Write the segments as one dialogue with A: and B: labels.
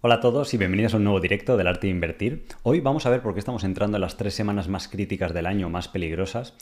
A: Hola a todos y bienvenidos a un nuevo directo del arte de invertir. Hoy vamos a ver por qué estamos entrando en las tres semanas más críticas del año, más peligrosas,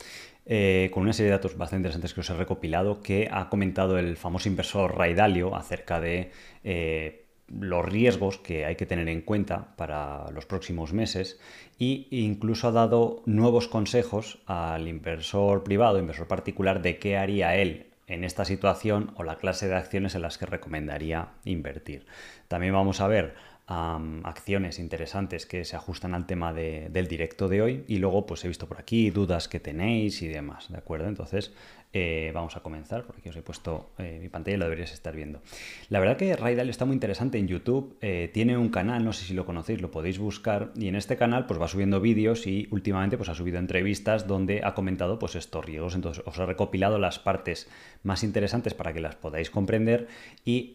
A: eh, con una serie de datos bastante interesantes que os he recopilado que ha comentado el famoso inversor Ray Dalio acerca de eh, los riesgos que hay que tener en cuenta para los próximos meses e incluso ha dado nuevos consejos al inversor privado, inversor particular, de qué haría él en esta situación o la clase de acciones en las que recomendaría invertir. También vamos a ver acciones interesantes que se ajustan al tema del directo de hoy y luego pues he visto por aquí dudas que tenéis y demás, ¿de acuerdo? Entonces eh, vamos a comenzar, porque aquí os he puesto eh, mi pantalla y lo deberías estar viendo. La verdad que Raidal está muy interesante en YouTube, eh, tiene un canal, no sé si lo conocéis, lo podéis buscar, y en este canal pues va subiendo vídeos y últimamente pues ha subido entrevistas donde ha comentado pues estos riesgos, entonces os he recopilado las partes más interesantes para que las podáis comprender y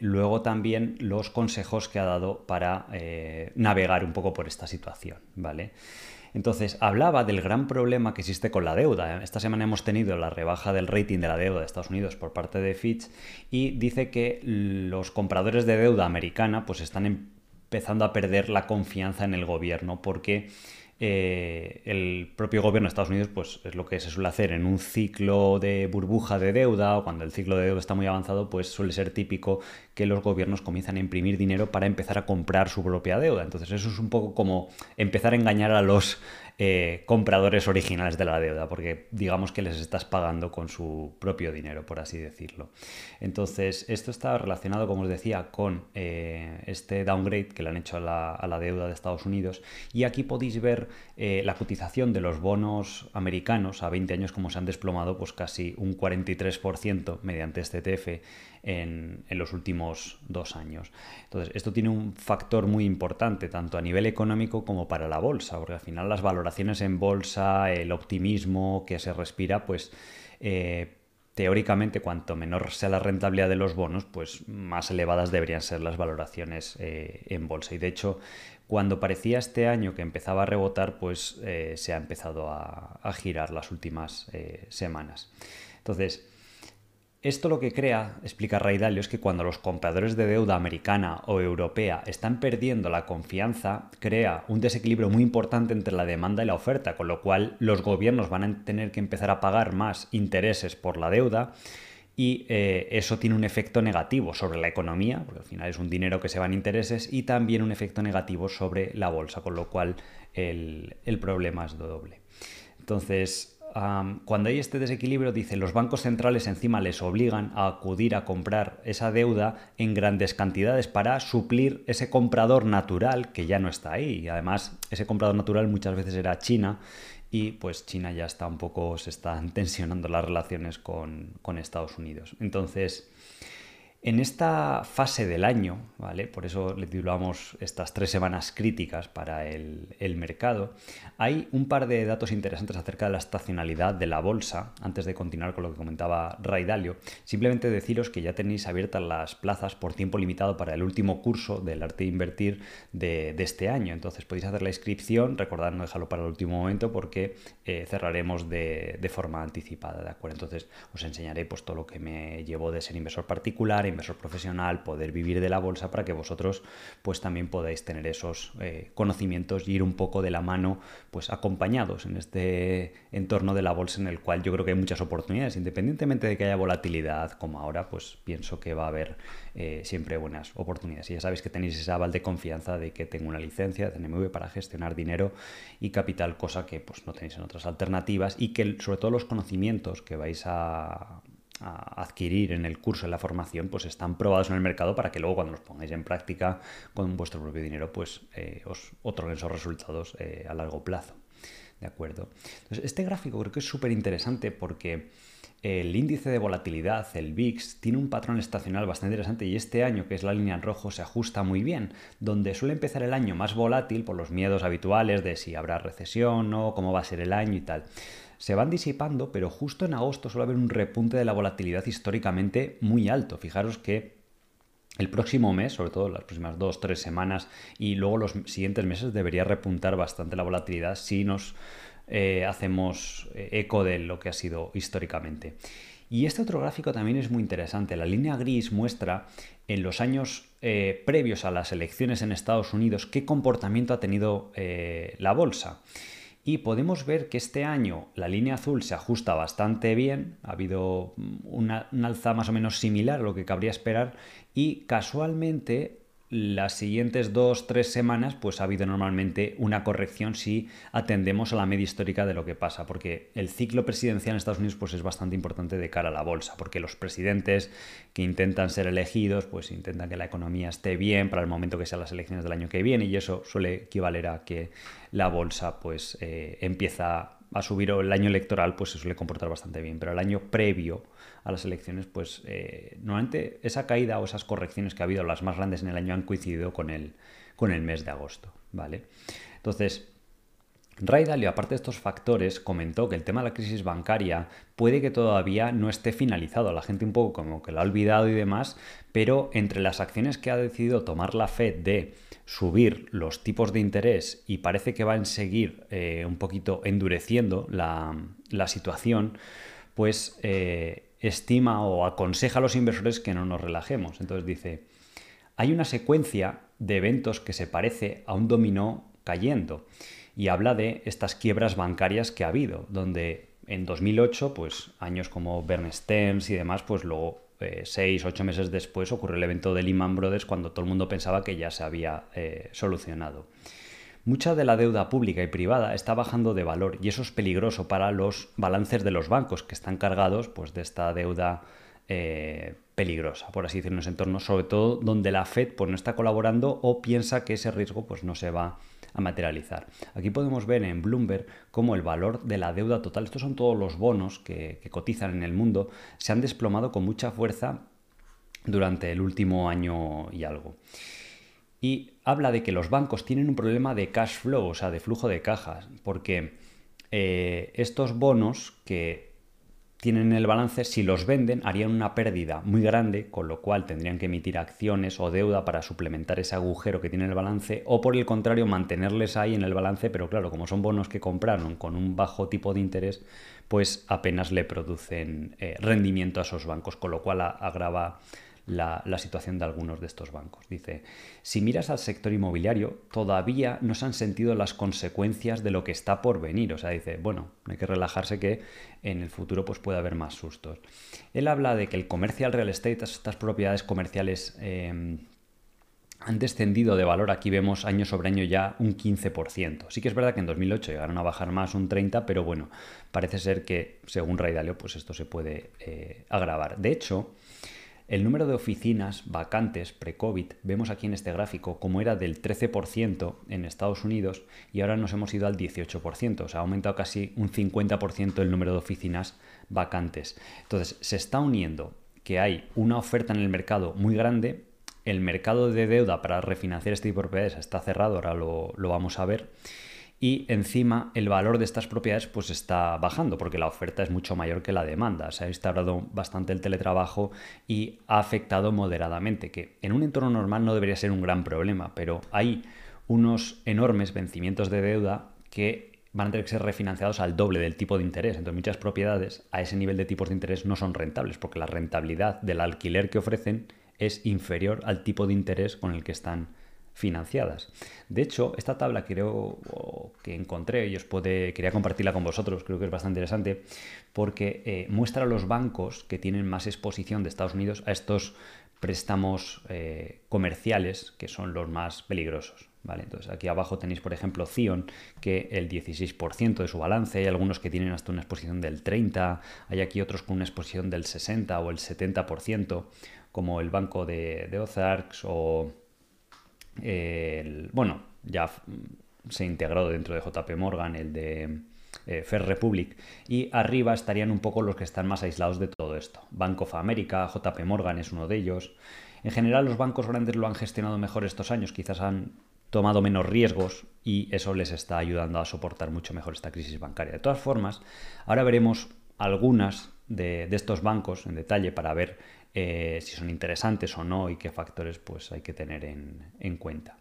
A: luego también los consejos que ha dado para navegar un poco por esta situación, ¿vale? Entonces, hablaba del gran problema que existe con la deuda. Esta semana hemos tenido la rebaja del rating de la deuda de Estados Unidos por parte de Fitch y dice que los compradores de deuda americana pues están empezando a perder la confianza en el gobierno porque eh, el propio gobierno de Estados Unidos pues es lo que se suele hacer en un ciclo de burbuja de deuda o cuando el ciclo de deuda está muy avanzado pues suele ser típico que los gobiernos comienzan a imprimir dinero para empezar a comprar su propia deuda. Entonces eso es un poco como empezar a engañar a los eh, compradores originales de la deuda, porque digamos que les estás pagando con su propio dinero, por así decirlo. Entonces, esto está relacionado, como os decía, con eh, este downgrade que le han hecho a la, deuda de Estados Unidos. Y aquí podéis ver eh, la cotización de los bonos americanos a 20 años, como se han desplomado, pues casi un 43% mediante este TF en, los últimos dos años. Entonces, esto tiene un factor muy importante, tanto a nivel económico como para la bolsa, porque al final las valoraciones en bolsa, el optimismo que se respira, pues... Eh, teóricamente, cuanto menor sea la rentabilidad de los bonos, pues más elevadas deberían ser las valoraciones eh, en bolsa. Y de hecho, cuando parecía este año que empezaba a rebotar, pues eh, se ha empezado a, a girar las últimas semanas. Entonces, esto lo que crea, explica Ray Dalio, es que cuando los compradores de deuda americana o europea están perdiendo la confianza, crea un desequilibrio muy importante entre la demanda y la oferta, con lo cual los gobiernos van a tener que empezar a pagar más intereses por la deuda y eh, eso tiene un efecto negativo sobre la economía, porque al final es un dinero que se va en intereses, y también un efecto negativo sobre la bolsa, con lo cual el, el problema es doble. Entonces, cuando hay este desequilibrio, dice, los bancos centrales encima les obligan a acudir a comprar esa deuda en grandes cantidades para suplir ese comprador natural que ya no está ahí. Además, ese comprador natural muchas veces era China y pues China ya está un poco, se están tensionando las relaciones con, con Estados Unidos. Entonces, en esta fase del año, ¿vale? Por eso le titulamos estas tres semanas críticas para el, mercado, hay un par de datos interesantes acerca de la estacionalidad de la bolsa, antes de continuar con lo que comentaba Ray Dalio. Simplemente deciros que ya tenéis abiertas las plazas por tiempo limitado para el último curso del arte de invertir de, este año. Entonces podéis hacer la inscripción, recordad no dejarlo para el último momento porque eh, cerraremos de, de, forma anticipada, ¿de acuerdo? Entonces os enseñaré pues todo lo que me llevó de ser inversor particular, inversor profesional, poder vivir de la bolsa para que vosotros pues también podáis tener esos eh, conocimientos y ir un poco de la mano pues acompañados en este entorno de la bolsa en el cual yo creo que hay muchas oportunidades, independientemente de que haya volatilidad como ahora, pues pienso que va a haber eh, siempre buenas oportunidades. Y ya sabéis que tenéis esa aval de confianza de que tengo una licencia de NMV para gestionar dinero y capital, cosa que pues no tenéis en otras alternativas y que sobre todo los conocimientos que vais a a adquirir en el curso, en la formación, pues están probados en el mercado para que luego cuando los pongáis en práctica con vuestro propio dinero, pues eh, os otorguen esos resultados eh, a largo plazo. ¿De acuerdo? Entonces, este gráfico creo que es súper interesante porque el índice de volatilidad, el VIX, tiene un patrón estacional bastante interesante y este año, que es la línea en rojo, se ajusta muy bien, donde suele empezar el año más volátil por los miedos habituales de si habrá recesión o cómo va a ser el año y tal se van disipando, pero justo en agosto suele haber un repunte de la volatilidad históricamente muy alto. Fijaros que el próximo mes, sobre todo las próximas dos, tres semanas y luego los siguientes meses debería repuntar bastante la volatilidad si nos eh, hacemos eh, eco de lo que ha sido históricamente. Y este otro gráfico también es muy interesante. La línea gris muestra en los años eh, previos a las elecciones en Estados Unidos qué comportamiento ha tenido la bolsa. Y podemos ver que este año la línea azul se ajusta bastante bien, ha habido una, una alza más o menos similar a lo que cabría esperar y casualmente las siguientes dos, tres semanas, pues ha habido normalmente una corrección si atendemos a la media histórica de lo que pasa, porque el ciclo presidencial en Estados Unidos pues es bastante importante de cara a la bolsa, porque los presidentes que intentan ser elegidos, pues intentan que la economía esté bien para el momento que sean las elecciones del año que viene, y eso suele equivaler a que la bolsa pues eh, empieza a subir o el año electoral pues se suele comportar bastante bien, pero el año previo a las elecciones pues eh, normalmente esa caída o esas correcciones que ha habido, las más grandes en el año, han coincidido con el, con el mes de agosto, ¿vale? Entonces, Ray Dalio, aparte de estos factores, comentó que el tema de la crisis bancaria puede que todavía no esté finalizado. La gente un poco como que lo ha olvidado y demás, pero entre las acciones que ha decidido tomar la Fed de subir los tipos de interés y parece que van a seguir eh, un poquito endureciendo la, situación, pues eh, estima o aconseja a los inversores que no nos relajemos. Entonces dice, hay una secuencia de eventos que se parece a un dominó cayendo y habla de estas quiebras bancarias que ha habido, donde en 2008, pues años como Bernstein y demás, pues luego eh, seis, ocho meses después ocurrió el evento de Lehman Brothers cuando todo el mundo pensaba que ya se había eh, solucionado. Mucha de la deuda pública y privada está bajando de valor y eso es peligroso para los balances de los bancos que están cargados pues, de esta deuda eh, peligrosa, por así decirlo, en ese entorno, sobre todo donde la Fed pues, no está colaborando o piensa que ese riesgo pues, no se va a materializar. Aquí podemos ver en Bloomberg cómo el valor de la deuda total, estos son todos los bonos que, cotizan en el mundo, se han desplomado con mucha fuerza durante el último año y algo. Y habla de que los bancos tienen un problema de cash flow, o sea, de flujo de cajas, porque eh, estos bonos que tienen en el balance, si los venden, harían una pérdida muy grande, con lo cual tendrían que emitir acciones o deuda para suplementar ese agujero que tiene el balance, o por el contrario, mantenerles ahí en el balance, pero claro, como son bonos que compraron con un bajo tipo de interés, pues apenas le producen eh, rendimiento a esos bancos, con lo cual agrava la, situación de algunos de estos bancos. Dice, si miras al sector inmobiliario, todavía no se han sentido las consecuencias de lo que está por venir. O sea, dice, bueno, hay que relajarse que en el futuro pues, puede haber más sustos. Él habla de que el comercial real estate, estas propiedades comerciales... Em, han descendido de valor, aquí vemos año sobre año ya un 15%. Sí que es verdad que en 2008 llegaron a bajar más un 30%, pero bueno, parece ser que según Ray Dalio, pues esto se puede eh, agravar. De hecho, el número de oficinas vacantes pre-COVID, vemos aquí en este gráfico, como era del 13% en Estados Unidos y ahora nos hemos ido al 18%, o sea, ha aumentado casi un 50% el número de oficinas vacantes. Entonces, se está uniendo que hay una oferta en el mercado muy grande, el mercado de deuda para refinanciar este tipo de propiedades está cerrado, ahora lo, lo vamos a ver, y encima el valor de estas propiedades pues está bajando porque la oferta es mucho mayor que la demanda. Se ha instaurado bastante el teletrabajo y ha afectado moderadamente, que en un entorno normal no debería ser un gran problema, pero hay unos enormes vencimientos de deuda que van a tener que ser refinanciados al doble del tipo de interés. Entonces muchas propiedades a ese nivel de tipos de interés no son rentables porque la rentabilidad del alquiler que ofrecen es inferior al tipo de interés con el que están financiadas. De hecho, esta tabla creo que encontré y os puede, quería compartirla con vosotros, creo que es bastante interesante, porque eh, muestra a los bancos que tienen más exposición de Estados Unidos a estos préstamos eh, comerciales que son los más peligrosos. ¿vale? Entonces aquí abajo tenéis, por ejemplo, Cion, que el 16% de su balance, hay algunos que tienen hasta una exposición del 30%, hay aquí otros con una exposición del 60% o el 70%, como el banco de, de Ozarks o bueno, ya se integró dentro de JP Morgan el de eh, Fair Republic y arriba estarían un poco los que están más aislados de todo esto. Bank of America, JP Morgan es uno de ellos. En general los bancos grandes lo han gestionado mejor estos años, quizás han tomado menos riesgos y eso les está ayudando a soportar mucho mejor esta crisis bancaria. De todas formas, ahora veremos algunas de, estos bancos en detalle para ver eh, si son interesantes o no y qué factores pues, hay que tener en, cuenta.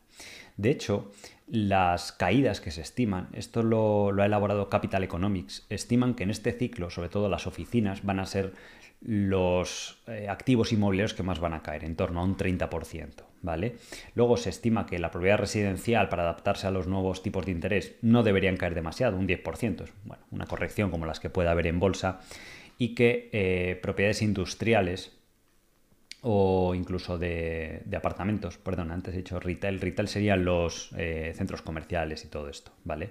A: De hecho, las caídas que se estiman, esto lo, ha elaborado Capital Economics, estiman que en este ciclo, sobre todo las oficinas, van a ser los eh, activos inmobiliarios que más van a caer, en torno a un 30%. ¿Vale? Luego se estima que la propiedad residencial para adaptarse a los nuevos tipos de interés no deberían caer demasiado, un 10%, bueno, una corrección como las que puede haber en bolsa, y que eh, propiedades industriales o incluso de, apartamentos, perdón, antes he dicho retail, retail serían los eh, centros comerciales y todo esto, ¿vale?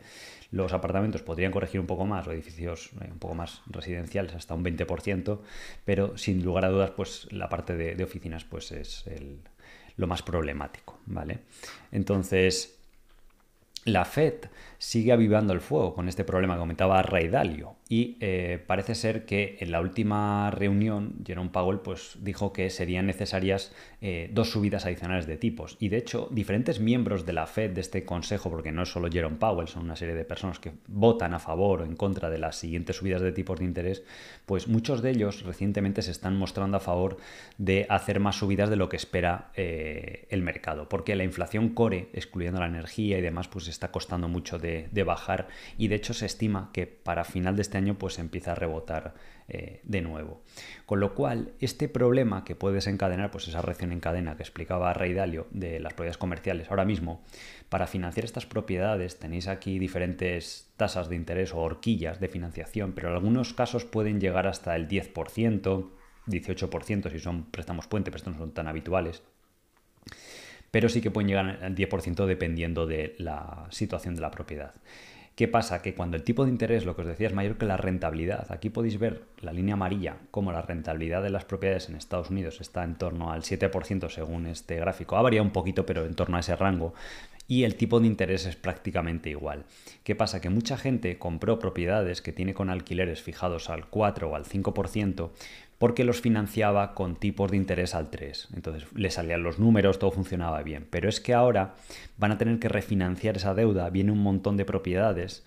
A: Los apartamentos podrían corregir un poco más, o edificios eh, un poco más residenciales, hasta un 20%, pero sin lugar a dudas, pues la parte de, oficinas pues es lo más problemático, ¿vale? Entonces, la Fed sigue avivando el fuego con este problema que comentaba Ray Dalio. Y eh, parece ser que en la última reunión Jerome Powell pues, dijo que serían necesarias eh, dos subidas adicionales de tipos. Y de hecho diferentes miembros de la Fed de este consejo, porque no es solo Jerome Powell, son una serie de personas que votan a favor o en contra de las siguientes subidas de tipos de interés, pues muchos de ellos recientemente se están mostrando a favor de hacer más subidas de lo que espera eh, el mercado, porque la inflación core, excluyendo la energía y demás, pues está costando mucho de, bajar y de hecho se estima que para final de este año pues empieza a rebotar eh, de nuevo. Con lo cual, este problema que puede desencadenar pues esa reacción en cadena que explicaba Ray Dalio de las propiedades comerciales, ahora mismo, para financiar estas propiedades tenéis aquí diferentes tasas de interés o horquillas de financiación, pero en algunos casos pueden llegar hasta el 10%, 18% si son préstamos puente, pero estos no son tan habituales pero sí que pueden llegar al 10% dependiendo de la situación de la propiedad. ¿Qué pasa? Que cuando el tipo de interés, lo que os decía, es mayor que la rentabilidad, aquí podéis ver la línea amarilla, como la rentabilidad de las propiedades en Estados Unidos está en torno al 7% según este gráfico. Ha variado un poquito, pero en torno a ese rango. Y el tipo de interés es prácticamente igual. ¿Qué pasa? Que mucha gente compró propiedades que tiene con alquileres fijados al 4 o al 5%, porque los financiaba con tipos de interés al 3. Entonces le salían los números, todo funcionaba bien. Pero es que ahora van a tener que refinanciar esa deuda, viene un montón de propiedades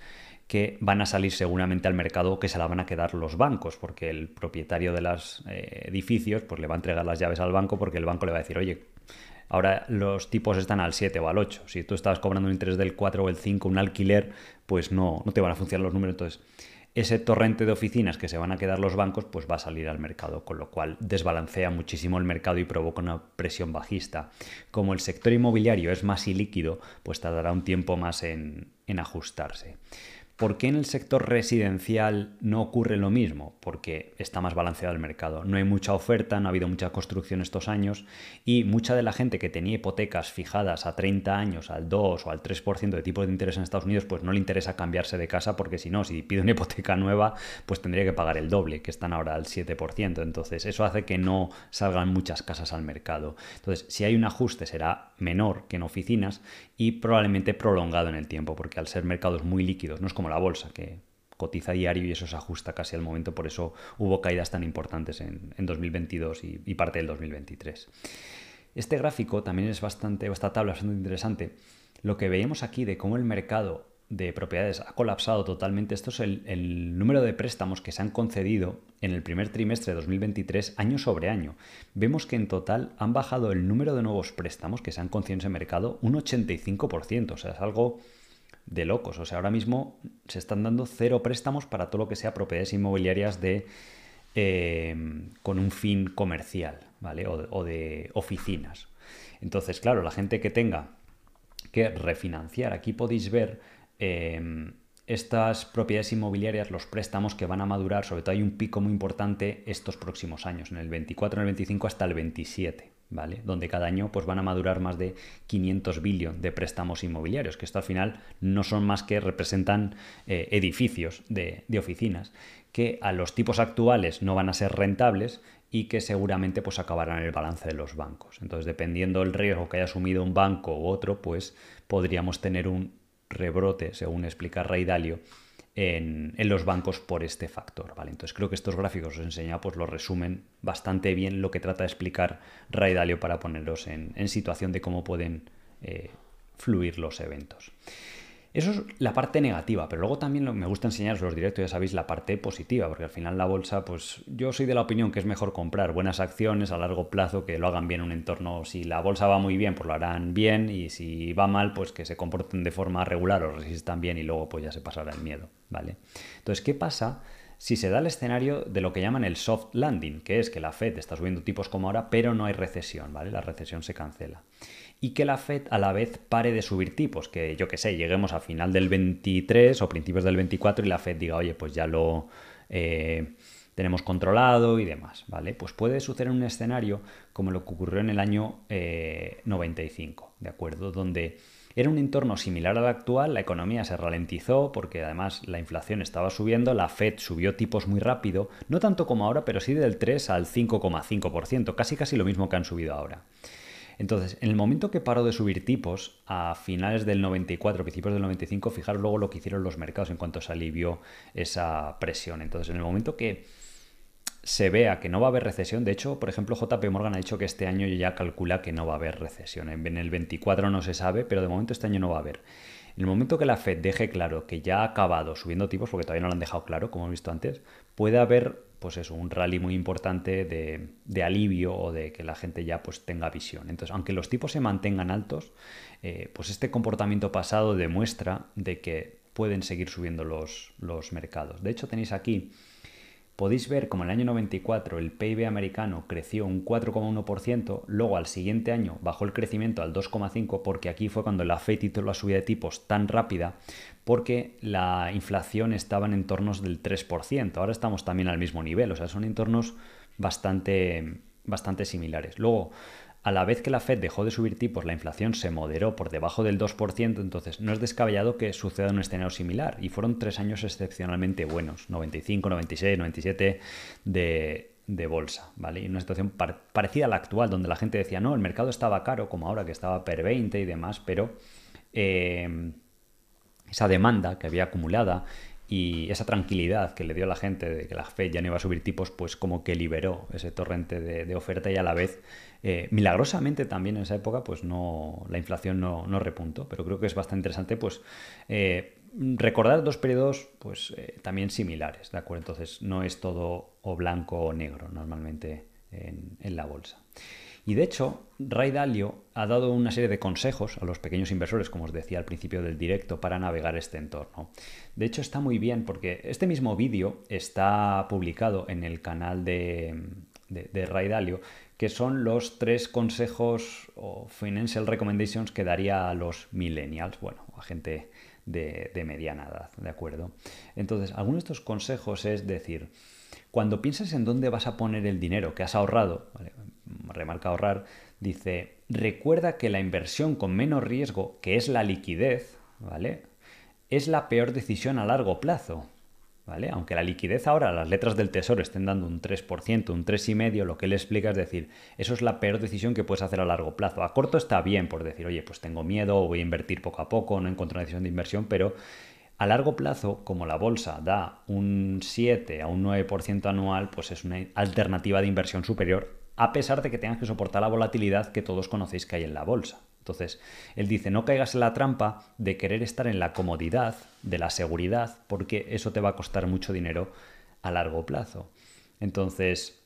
A: que van a salir seguramente al mercado que se la van a quedar los bancos, porque el propietario de los eh, edificios pues le va a entregar las llaves al banco porque el banco le va a decir, oye, ahora los tipos están al 7 o al 8. Si tú estabas cobrando un interés del 4 o el 5, un alquiler, pues no, no te van a funcionar los números. Entonces, ese torrente de oficinas que se van a quedar los bancos, pues va a salir al mercado, con lo cual desbalancea muchísimo el mercado y provoca una presión bajista. Como el sector inmobiliario es más ilíquido, pues tardará un tiempo más en, en ajustarse. ¿Por qué en el sector residencial no ocurre lo mismo? Porque está más balanceado el mercado. No hay mucha oferta, no ha habido mucha construcción estos años y mucha de la gente que tenía hipotecas fijadas a 30 años, al 2 o al 3% de tipo de interés en Estados Unidos, pues no le interesa cambiarse de casa porque si no, si pide una hipoteca nueva, pues tendría que pagar el doble, que están ahora al 7%. Entonces eso hace que no salgan muchas casas al mercado. Entonces, si hay un ajuste será menor que en oficinas y probablemente prolongado en el tiempo, porque al ser mercados muy líquidos, no es como la bolsa, que cotiza diario y eso se ajusta casi al momento, por eso hubo caídas tan importantes en, 2022 y, parte del 2023. Este gráfico también es bastante, esta tabla es bastante interesante. Lo que veíamos aquí de cómo el mercado de propiedades ha colapsado totalmente. Esto es el, número de préstamos que se han concedido en el primer trimestre de 2023 año sobre año. Vemos que en total han bajado el número de nuevos préstamos que se han concedido en ese mercado un 85%. O sea, es algo de locos. O sea, ahora mismo se están dando cero préstamos para todo lo que sea propiedades inmobiliarias de eh, con un fin comercial, ¿vale? O, de oficinas. Entonces, claro, la gente que tenga que refinanciar, aquí podéis ver Em, estas propiedades inmobiliarias, los préstamos que van a madurar, sobre todo hay un pico muy importante estos próximos años, en el 24, en el 25 hasta el 27, ¿vale? Donde cada año pues, van a madurar más de 500 billones de préstamos inmobiliarios, que esto al final no son más que representan eh, edificios de, de, oficinas, que a los tipos actuales no van a ser rentables y que seguramente pues acabarán en el balance de los bancos. Entonces, dependiendo del riesgo que haya asumido un banco u otro, pues podríamos tener un rebrote, según explica Ray Dalio, en, los bancos por este factor. ¿vale? Entonces creo que estos gráficos os enseña, pues lo resumen bastante bien lo que trata de explicar Ray Dalio para poneros en, situación de cómo pueden eh, fluir los eventos. Eso es la parte negativa, pero luego también me gusta enseñaros los directos, ya sabéis, la parte positiva, porque al final la bolsa, pues yo soy de la opinión que es mejor comprar buenas acciones a largo plazo que lo hagan bien en un entorno. Si la bolsa va muy bien, pues lo harán bien, y si va mal, pues que se comporten de forma regular o resistan bien y luego pues ya se pasará el miedo, ¿vale? Entonces, ¿qué pasa? si se da el escenario de lo que llaman el soft landing, que es que la Fed está subiendo tipos como ahora, pero no hay recesión, ¿vale? La recesión se cancela. Y que la Fed a la vez pare de subir tipos, que yo que sé, lleguemos a final del 23 o principios del 24 y la Fed diga, oye, pues ya lo eh, tenemos controlado y demás, ¿vale? Pues puede suceder un escenario como lo que ocurrió en el año 95, eh, ¿de acuerdo? Donde era un entorno similar al actual, la economía se ralentizó porque además la inflación estaba subiendo, la Fed subió tipos muy rápido, no tanto como ahora, pero sí del 3 al 5,5%, casi casi lo mismo que han subido ahora. Entonces, en el momento que paró de subir tipos, a finales del 94, principios del 95, fijaros luego lo que hicieron los mercados en cuanto se alivió esa presión. Entonces, en el momento que se vea que no va a haber recesión. De hecho, por ejemplo, JP Morgan ha dicho que este año ya calcula que no va a haber recesión. En el 24 no se sabe, pero de momento este año no va a haber. En el momento que la Fed deje claro que ya ha acabado subiendo tipos, porque todavía no lo han dejado claro, como hemos visto antes, puede haber pues eso, un rally muy importante de, alivio o de que la gente ya pues tenga visión. Entonces, aunque los tipos se mantengan altos, eh, pues este comportamiento pasado demuestra de que pueden seguir subiendo los, los mercados. De hecho, tenéis aquí podéis ver como en el año 94 el PIB americano creció un 4,1%, luego al siguiente año bajó el crecimiento al 2,5% porque aquí fue cuando la FED hizo la subida de tipos tan rápida porque la inflación estaba en entornos del 3%. Ahora estamos también al mismo nivel, o sea, son entornos bastante, bastante similares. Luego, a la vez que la Fed dejó de subir tipos, la inflación se moderó por debajo del 2%, entonces no es descabellado que suceda un escenario similar. Y fueron tres años excepcionalmente buenos, 95, 96, 97 de, de bolsa, ¿vale? Y una situación parecida a la actual, donde la gente decía, no, el mercado estaba caro, como ahora que estaba per 20 y demás, pero eh, esa demanda que había acumulada y esa tranquilidad que le dio a la gente de que la Fed ya no iba a subir tipos, pues como que liberó ese torrente de, oferta y a la vez, eh, milagrosamente también en esa época, pues no, la inflación no, no repuntó. Pero creo que es bastante interesante, pues, eh, recordar dos periodos, pues, eh, también similares, ¿de acuerdo? Entonces, no es todo o blanco o negro normalmente en, en la bolsa. Y de hecho, Ray Dalio ha dado una serie de consejos a los pequeños inversores, como os decía al principio del directo, para navegar este entorno. De hecho, está muy bien porque este mismo vídeo está publicado en el canal de, Ray Dalio, que son los tres consejos o financial recommendations que daría a los millennials, bueno, a gente de, mediana edad, ¿de acuerdo? Entonces, algunos de estos consejos es decir, cuando piensas en dónde vas a poner el dinero que has ahorrado, remarca ahorrar, dice, recuerda que la inversión con menos riesgo, que es la liquidez, ¿vale? Es la peor decisión a largo plazo. ¿Vale? Aunque la liquidez ahora, las letras del tesoro estén dando un 3%, un 3,5%, lo que él explica es decir, eso es la peor decisión que puedes hacer a largo plazo. A corto está bien por decir, oye, pues tengo miedo, voy a invertir poco a poco, no encuentro una decisión de inversión, pero a largo plazo, como la bolsa da un 7 a un 9% anual, pues es una alternativa de inversión superior a pesar de que tengas que soportar la volatilidad que todos conocéis que hay en la bolsa. Entonces, él dice, no caigas en la trampa de querer estar en la comodidad, de la seguridad, porque eso te va a costar mucho dinero a largo plazo. Entonces,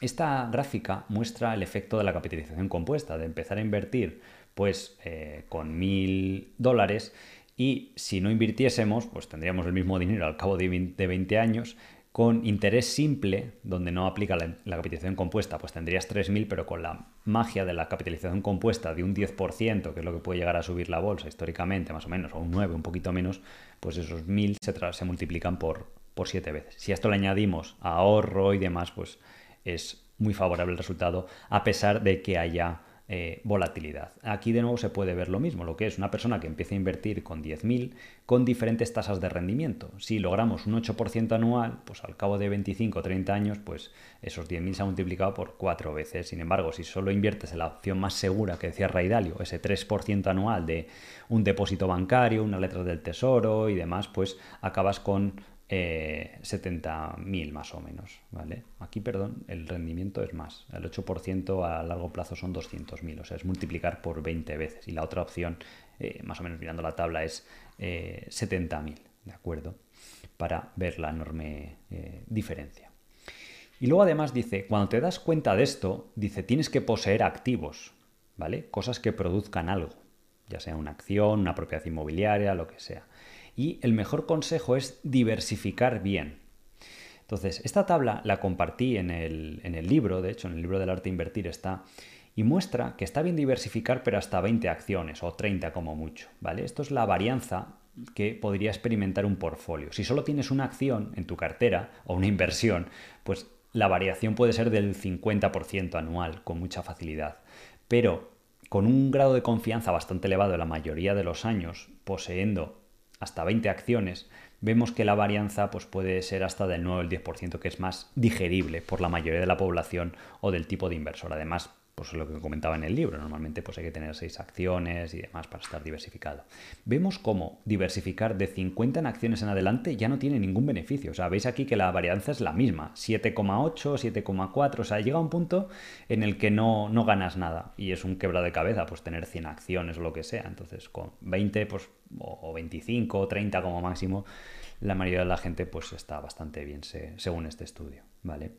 A: esta gráfica muestra el efecto de la capitalización compuesta, de empezar a invertir pues eh, con mil dólares y si no invirtiésemos, pues tendríamos el mismo dinero al cabo de 20 años con interés simple, donde no aplica la, capitalización compuesta, pues tendrías 3.000, pero con la magia de la capitalización compuesta de un 10%, que es lo que puede llegar a subir la bolsa históricamente, más o menos, o un 9, un poquito menos, pues esos 1.000 se, se multiplican por, por 7 veces. Si a esto le añadimos ahorro y demás, pues es muy favorable el resultado, a pesar de que haya eh, volatilidad. Aquí de nuevo se puede ver lo mismo, lo que es una persona que empieza a invertir con 10.000 con diferentes tasas de rendimiento. Si logramos un 8% anual, pues al cabo de 25 o 30 años, pues esos 10.000 se han multiplicado por cuatro veces. Sin embargo, si solo inviertes en la opción más segura que decía Raidalio, ese 3% anual de un depósito bancario, una letra del tesoro y demás, pues acabas con eh, 70.000 más o menos, ¿vale? Aquí, perdón, el rendimiento es más. El 8% a largo plazo son 200.000, o sea, es multiplicar por 20 veces. Y la otra opción, eh, más o menos mirando la tabla, es 70.000, eh, ¿de acuerdo? Para ver la enorme eh, diferencia. Y luego además dice, cuando te das cuenta de esto, dice, tienes que poseer activos, ¿vale? Cosas que produzcan algo, ya sea una acción, una propiedad inmobiliaria, lo que sea. Y el mejor consejo es diversificar bien. Entonces, esta tabla la compartí en el, en el libro, de hecho, en el libro del arte invertir está, y muestra que está bien diversificar, pero hasta 20 acciones o 30 como mucho, ¿vale? Esto es la varianza que podría experimentar un portfolio. Si solo tienes una acción en tu cartera o una inversión, pues la variación puede ser del 50% anual con mucha facilidad. Pero con un grado de confianza bastante elevado la mayoría de los años, poseyendo hasta 20 acciones, vemos que la varianza pues, puede ser hasta del 9 o el 10%, que es más digerible por la mayoría de la población o del tipo de inversor. Además, pues lo que comentaba en el libro, normalmente pues hay que tener seis acciones y demás para estar diversificado. Vemos cómo diversificar de 50 en acciones en adelante ya no tiene ningún beneficio. O sea, veis aquí que la varianza es la misma, 7,8, 7,4, o sea, llega un punto en el que no, no ganas nada y es un quebra de cabeza, pues tener 100 acciones o lo que sea. Entonces, con 20 pues, o 25 o 30 como máximo, la mayoría de la gente pues está bastante bien según este estudio, ¿vale?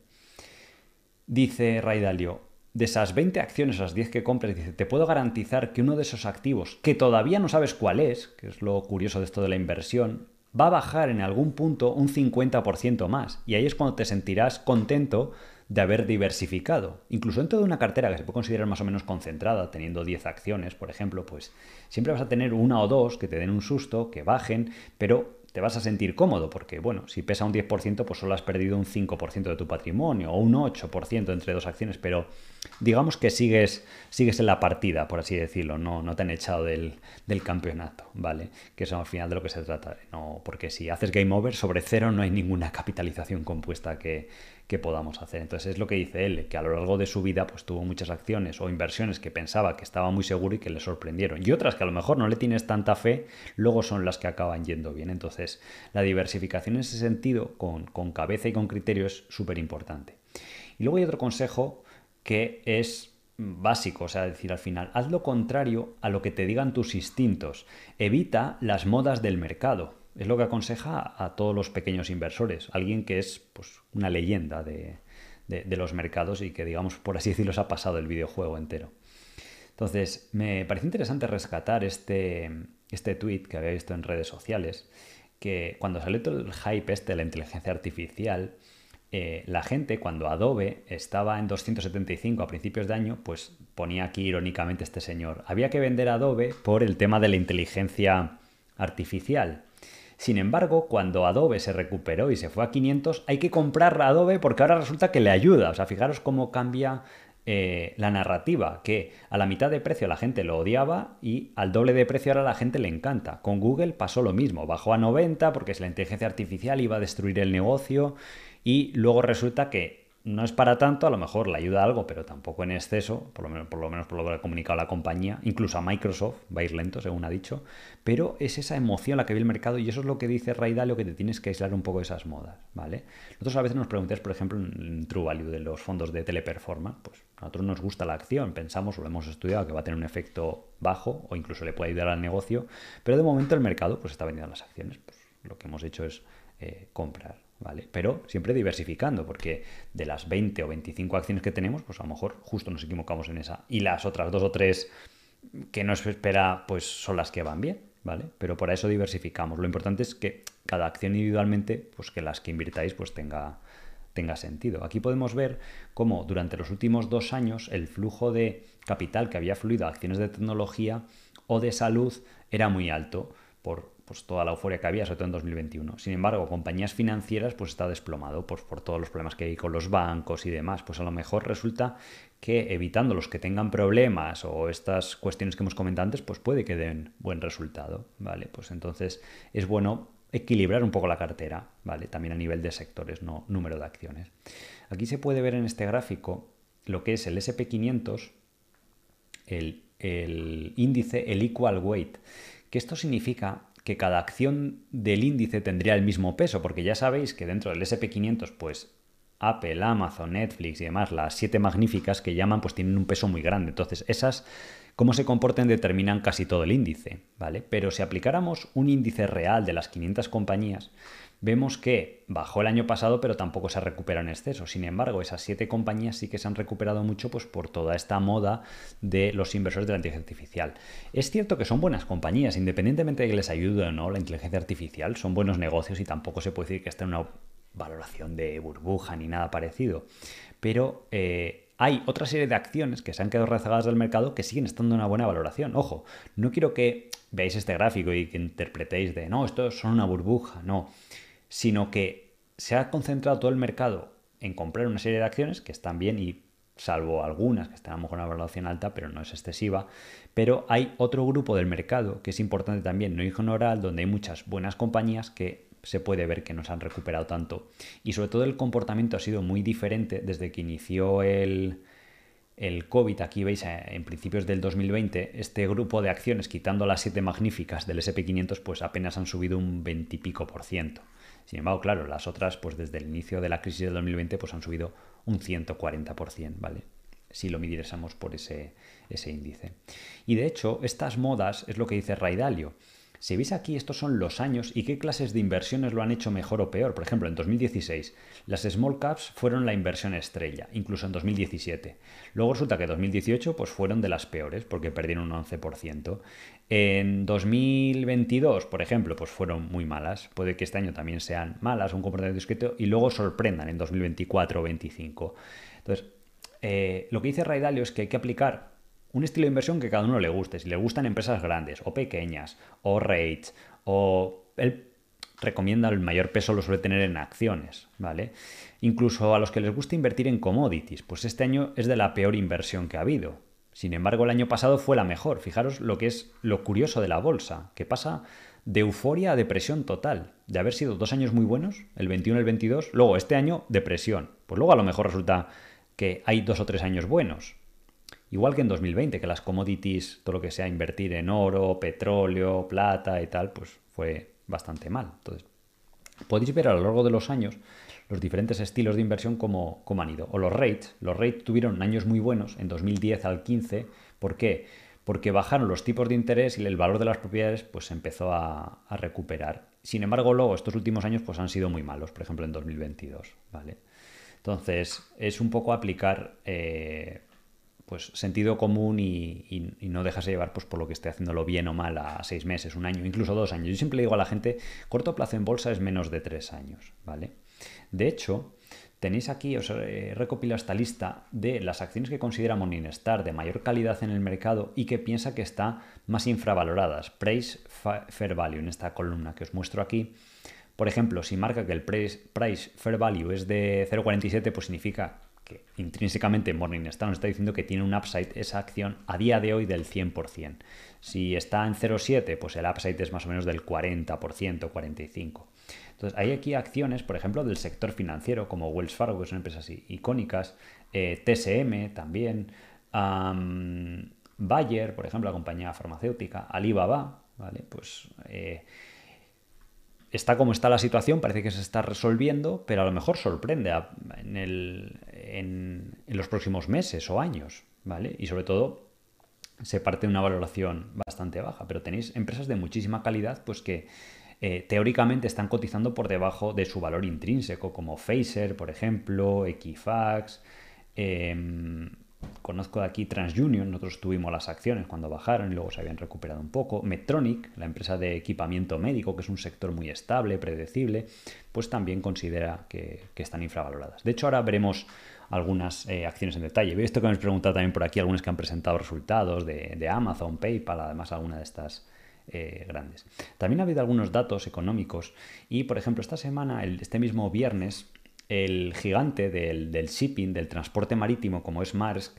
A: Dice Raidalio, de esas 20 acciones, las 10 que compres, dice, te puedo garantizar que uno de esos activos, que todavía no sabes cuál es, que es lo curioso de esto de la inversión, va a bajar en algún punto un 50% más. Y ahí es cuando te sentirás contento de haber diversificado. Incluso dentro de una cartera que se puede considerar más o menos concentrada, teniendo 10 acciones, por ejemplo, pues siempre vas a tener una o dos que te den un susto, que bajen, pero te vas a sentir cómodo porque, bueno, si pesa un 10%, pues solo has perdido un 5% de tu patrimonio o un 8% entre dos acciones, pero digamos que sigues, sigues en la partida, por así decirlo, no, no te han echado del, campeonato, ¿vale? Que eso al final de lo que se trata, no, porque si haces game over sobre cero no hay ninguna capitalización compuesta que, que podamos hacer. Entonces es lo que dice él, que a lo largo de su vida pues tuvo muchas acciones o inversiones que pensaba que estaba muy seguro y que le sorprendieron. Y otras que a lo mejor no le tienes tanta fe, luego son las que acaban yendo bien. Entonces la diversificación en ese sentido, con, con cabeza y con criterio, es súper importante. Y luego hay otro consejo que es básico, o sea, decir al final, haz lo contrario a lo que te digan tus instintos. Evita las modas del mercado. Es lo que aconseja a todos los pequeños inversores, alguien que es pues, una leyenda de, los mercados y que, digamos, por así decirlo, se ha pasado el videojuego entero. Entonces, me parece interesante rescatar este, este tweet que había visto en redes sociales, que cuando salió todo el hype este de la inteligencia artificial, eh, la gente cuando Adobe estaba en 275 a principios de año, pues ponía aquí irónicamente este señor, había que vender Adobe por el tema de la inteligencia artificial. Sin embargo, cuando Adobe se recuperó y se fue a 500, hay que comprar Adobe porque ahora resulta que le ayuda. O sea, fijaros cómo cambia eh, la narrativa, que a la mitad de precio la gente lo odiaba y al doble de precio ahora la gente le encanta. Con Google pasó lo mismo, bajó a 90 porque la inteligencia artificial iba a destruir el negocio y luego resulta que no es para tanto, a lo mejor le ayuda algo, pero tampoco en exceso, por lo menos por lo, menos por lo que ha comunicado la compañía, incluso a Microsoft, va a ir lento, según ha dicho, pero es esa emoción la que ve el mercado y eso es lo que dice Ray Dalio, que te tienes que aislar un poco de esas modas, ¿vale? Nosotros a veces nos preguntáis, por ejemplo, en True Value de los fondos de teleperformance, pues a nosotros nos gusta la acción, pensamos o lo hemos estudiado que va a tener un efecto bajo o incluso le puede ayudar al negocio, pero de momento el mercado pues está vendiendo las acciones, pues lo que hemos hecho es eh, comprar. ¿Vale? Pero siempre diversificando, porque de las 20 o 25 acciones que tenemos, pues a lo mejor justo nos equivocamos en esa. Y las otras dos o tres que no se espera, pues son las que van bien, ¿vale? Pero por eso diversificamos. Lo importante es que cada acción individualmente, pues que las que invirtáis, pues tenga, tenga sentido. Aquí podemos ver cómo durante los últimos dos años el flujo de capital que había fluido a acciones de tecnología o de salud era muy alto por pues toda la euforia que había, sobre todo en 2021. Sin embargo, compañías financieras pues está desplomado pues, por todos los problemas que hay con los bancos y demás. Pues a lo mejor resulta que evitando los que tengan problemas o estas cuestiones que hemos comentado antes, pues puede que den buen resultado, ¿vale? Pues entonces es bueno equilibrar un poco la cartera, ¿vale? También a nivel de sectores, no número de acciones. Aquí se puede ver en este gráfico lo que es el SP500, el, el índice, el equal weight, que esto significa que cada acción del índice tendría el mismo peso, porque ya sabéis que dentro del SP500, pues Apple, Amazon, Netflix y demás, las siete magníficas que llaman, pues tienen un peso muy grande. Entonces, esas, cómo se comporten determinan casi todo el índice, ¿vale? Pero si aplicáramos un índice real de las 500 compañías, vemos que bajó el año pasado, pero tampoco se ha recuperado en exceso. Sin embargo, esas siete compañías sí que se han recuperado mucho pues, por toda esta moda de los inversores de la inteligencia artificial. Es cierto que son buenas compañías, independientemente de que les ayude o no la inteligencia artificial, son buenos negocios y tampoco se puede decir que estén valoración de burbuja ni nada parecido. Pero eh, hay otra serie de acciones que se han quedado rezagadas del mercado que siguen estando en una buena valoración. Ojo, no quiero que veáis este gráfico y que interpretéis de, no, esto son una burbuja, no, sino que se ha concentrado todo el mercado en comprar una serie de acciones que están bien y salvo algunas que están a lo mejor en una valoración alta, pero no es excesiva. Pero hay otro grupo del mercado que es importante también no ignorar, donde hay muchas buenas compañías que se puede ver que no se han recuperado tanto. Y sobre todo el comportamiento ha sido muy diferente desde que inició el, el COVID. Aquí veis en principios del 2020, este grupo de acciones, quitando las siete magníficas del SP500, pues apenas han subido un 20 y pico por ciento. Sin embargo, claro, las otras, pues desde el inicio de la crisis del 2020, pues han subido un 140%, ¿vale? Si lo midiésemos por ese, ese índice. Y de hecho, estas modas es lo que dice Raidalio. Si veis aquí, estos son los años y qué clases de inversiones lo han hecho mejor o peor. Por ejemplo, en 2016, las small caps fueron la inversión estrella, incluso en 2017. Luego resulta que en 2018 pues, fueron de las peores, porque perdieron un 11%. En 2022, por ejemplo, pues fueron muy malas. Puede que este año también sean malas, un comportamiento discreto, y luego sorprendan en 2024 o 2025. Entonces, eh, lo que dice Raidalio es que hay que aplicar un estilo de inversión que cada uno le guste. Si le gustan empresas grandes o pequeñas o rates o él recomienda el mayor peso lo suele tener en acciones, ¿vale? Incluso a los que les gusta invertir en commodities, pues este año es de la peor inversión que ha habido. Sin embargo, el año pasado fue la mejor. Fijaros lo que es lo curioso de la bolsa, que pasa de euforia a depresión total, de haber sido dos años muy buenos, el 21 y el 22, luego este año depresión. Pues luego a lo mejor resulta que hay dos o tres años buenos, Igual que en 2020, que las commodities, todo lo que sea invertir en oro, petróleo, plata y tal, pues fue bastante mal. Entonces, podéis ver a lo largo de los años los diferentes estilos de inversión como, han ido. O los rates. Los rates tuvieron años muy buenos en 2010 al 15. ¿Por qué? Porque bajaron los tipos de interés y el valor de las propiedades pues empezó a, recuperar. Sin embargo, luego estos últimos años pues han sido muy malos, por ejemplo en 2022. ¿vale? Entonces, es un poco aplicar eh, pues sentido común y, no dejarse llevar pues, por lo que esté haciéndolo bien o mal a seis meses, un año, incluso dos años. Yo siempre digo a la gente, corto plazo en bolsa es menos de tres años, ¿vale? De hecho, tenéis aquí, os he recopilado esta lista de las acciones que considera Morningstar de mayor calidad en el mercado y que piensa que está más infravaloradas, Price Fair Value, en esta columna que os muestro aquí. Por ejemplo, si marca que el Price, price Fair Value es de 0,47, pues significa que intrínsecamente Morningstar nos está diciendo que tiene un upside esa acción a día de hoy del 100%. Si está en 0,7, pues el upside es más o menos del 40%, 45%. Entonces, hay aquí acciones, por ejemplo, del sector financiero, como Wells Fargo, que son empresas icónicas, eh, TSM también, Bayer, por ejemplo, la compañía farmacéutica, Alibaba, ¿vale? Pues eh, está como está la situación, parece que se está resolviendo, pero a lo mejor sorprende en, los próximos meses o años, ¿vale? Y sobre todo se parte de una valoración bastante baja, pero tenéis empresas de muchísima calidad, pues que eh, teóricamente están cotizando por debajo de su valor intrínseco, como Phaser, por ejemplo, Equifax, em, conozco de aquí TransUnion, nosotros tuvimos las acciones cuando bajaron y luego se habían recuperado un poco. Medtronic, la empresa de equipamiento médico, que es un sector muy estable, predecible, pues también considera que, están infravaloradas. De hecho, ahora veremos algunas eh, acciones en detalle. He visto que me habéis preguntado también por aquí algunos que han presentado resultados de, Amazon, PayPal, además alguna de estas eh, grandes. También ha habido algunos datos económicos y, por ejemplo, esta semana, este mismo viernes, el gigante del, shipping, del transporte marítimo como es Maersk,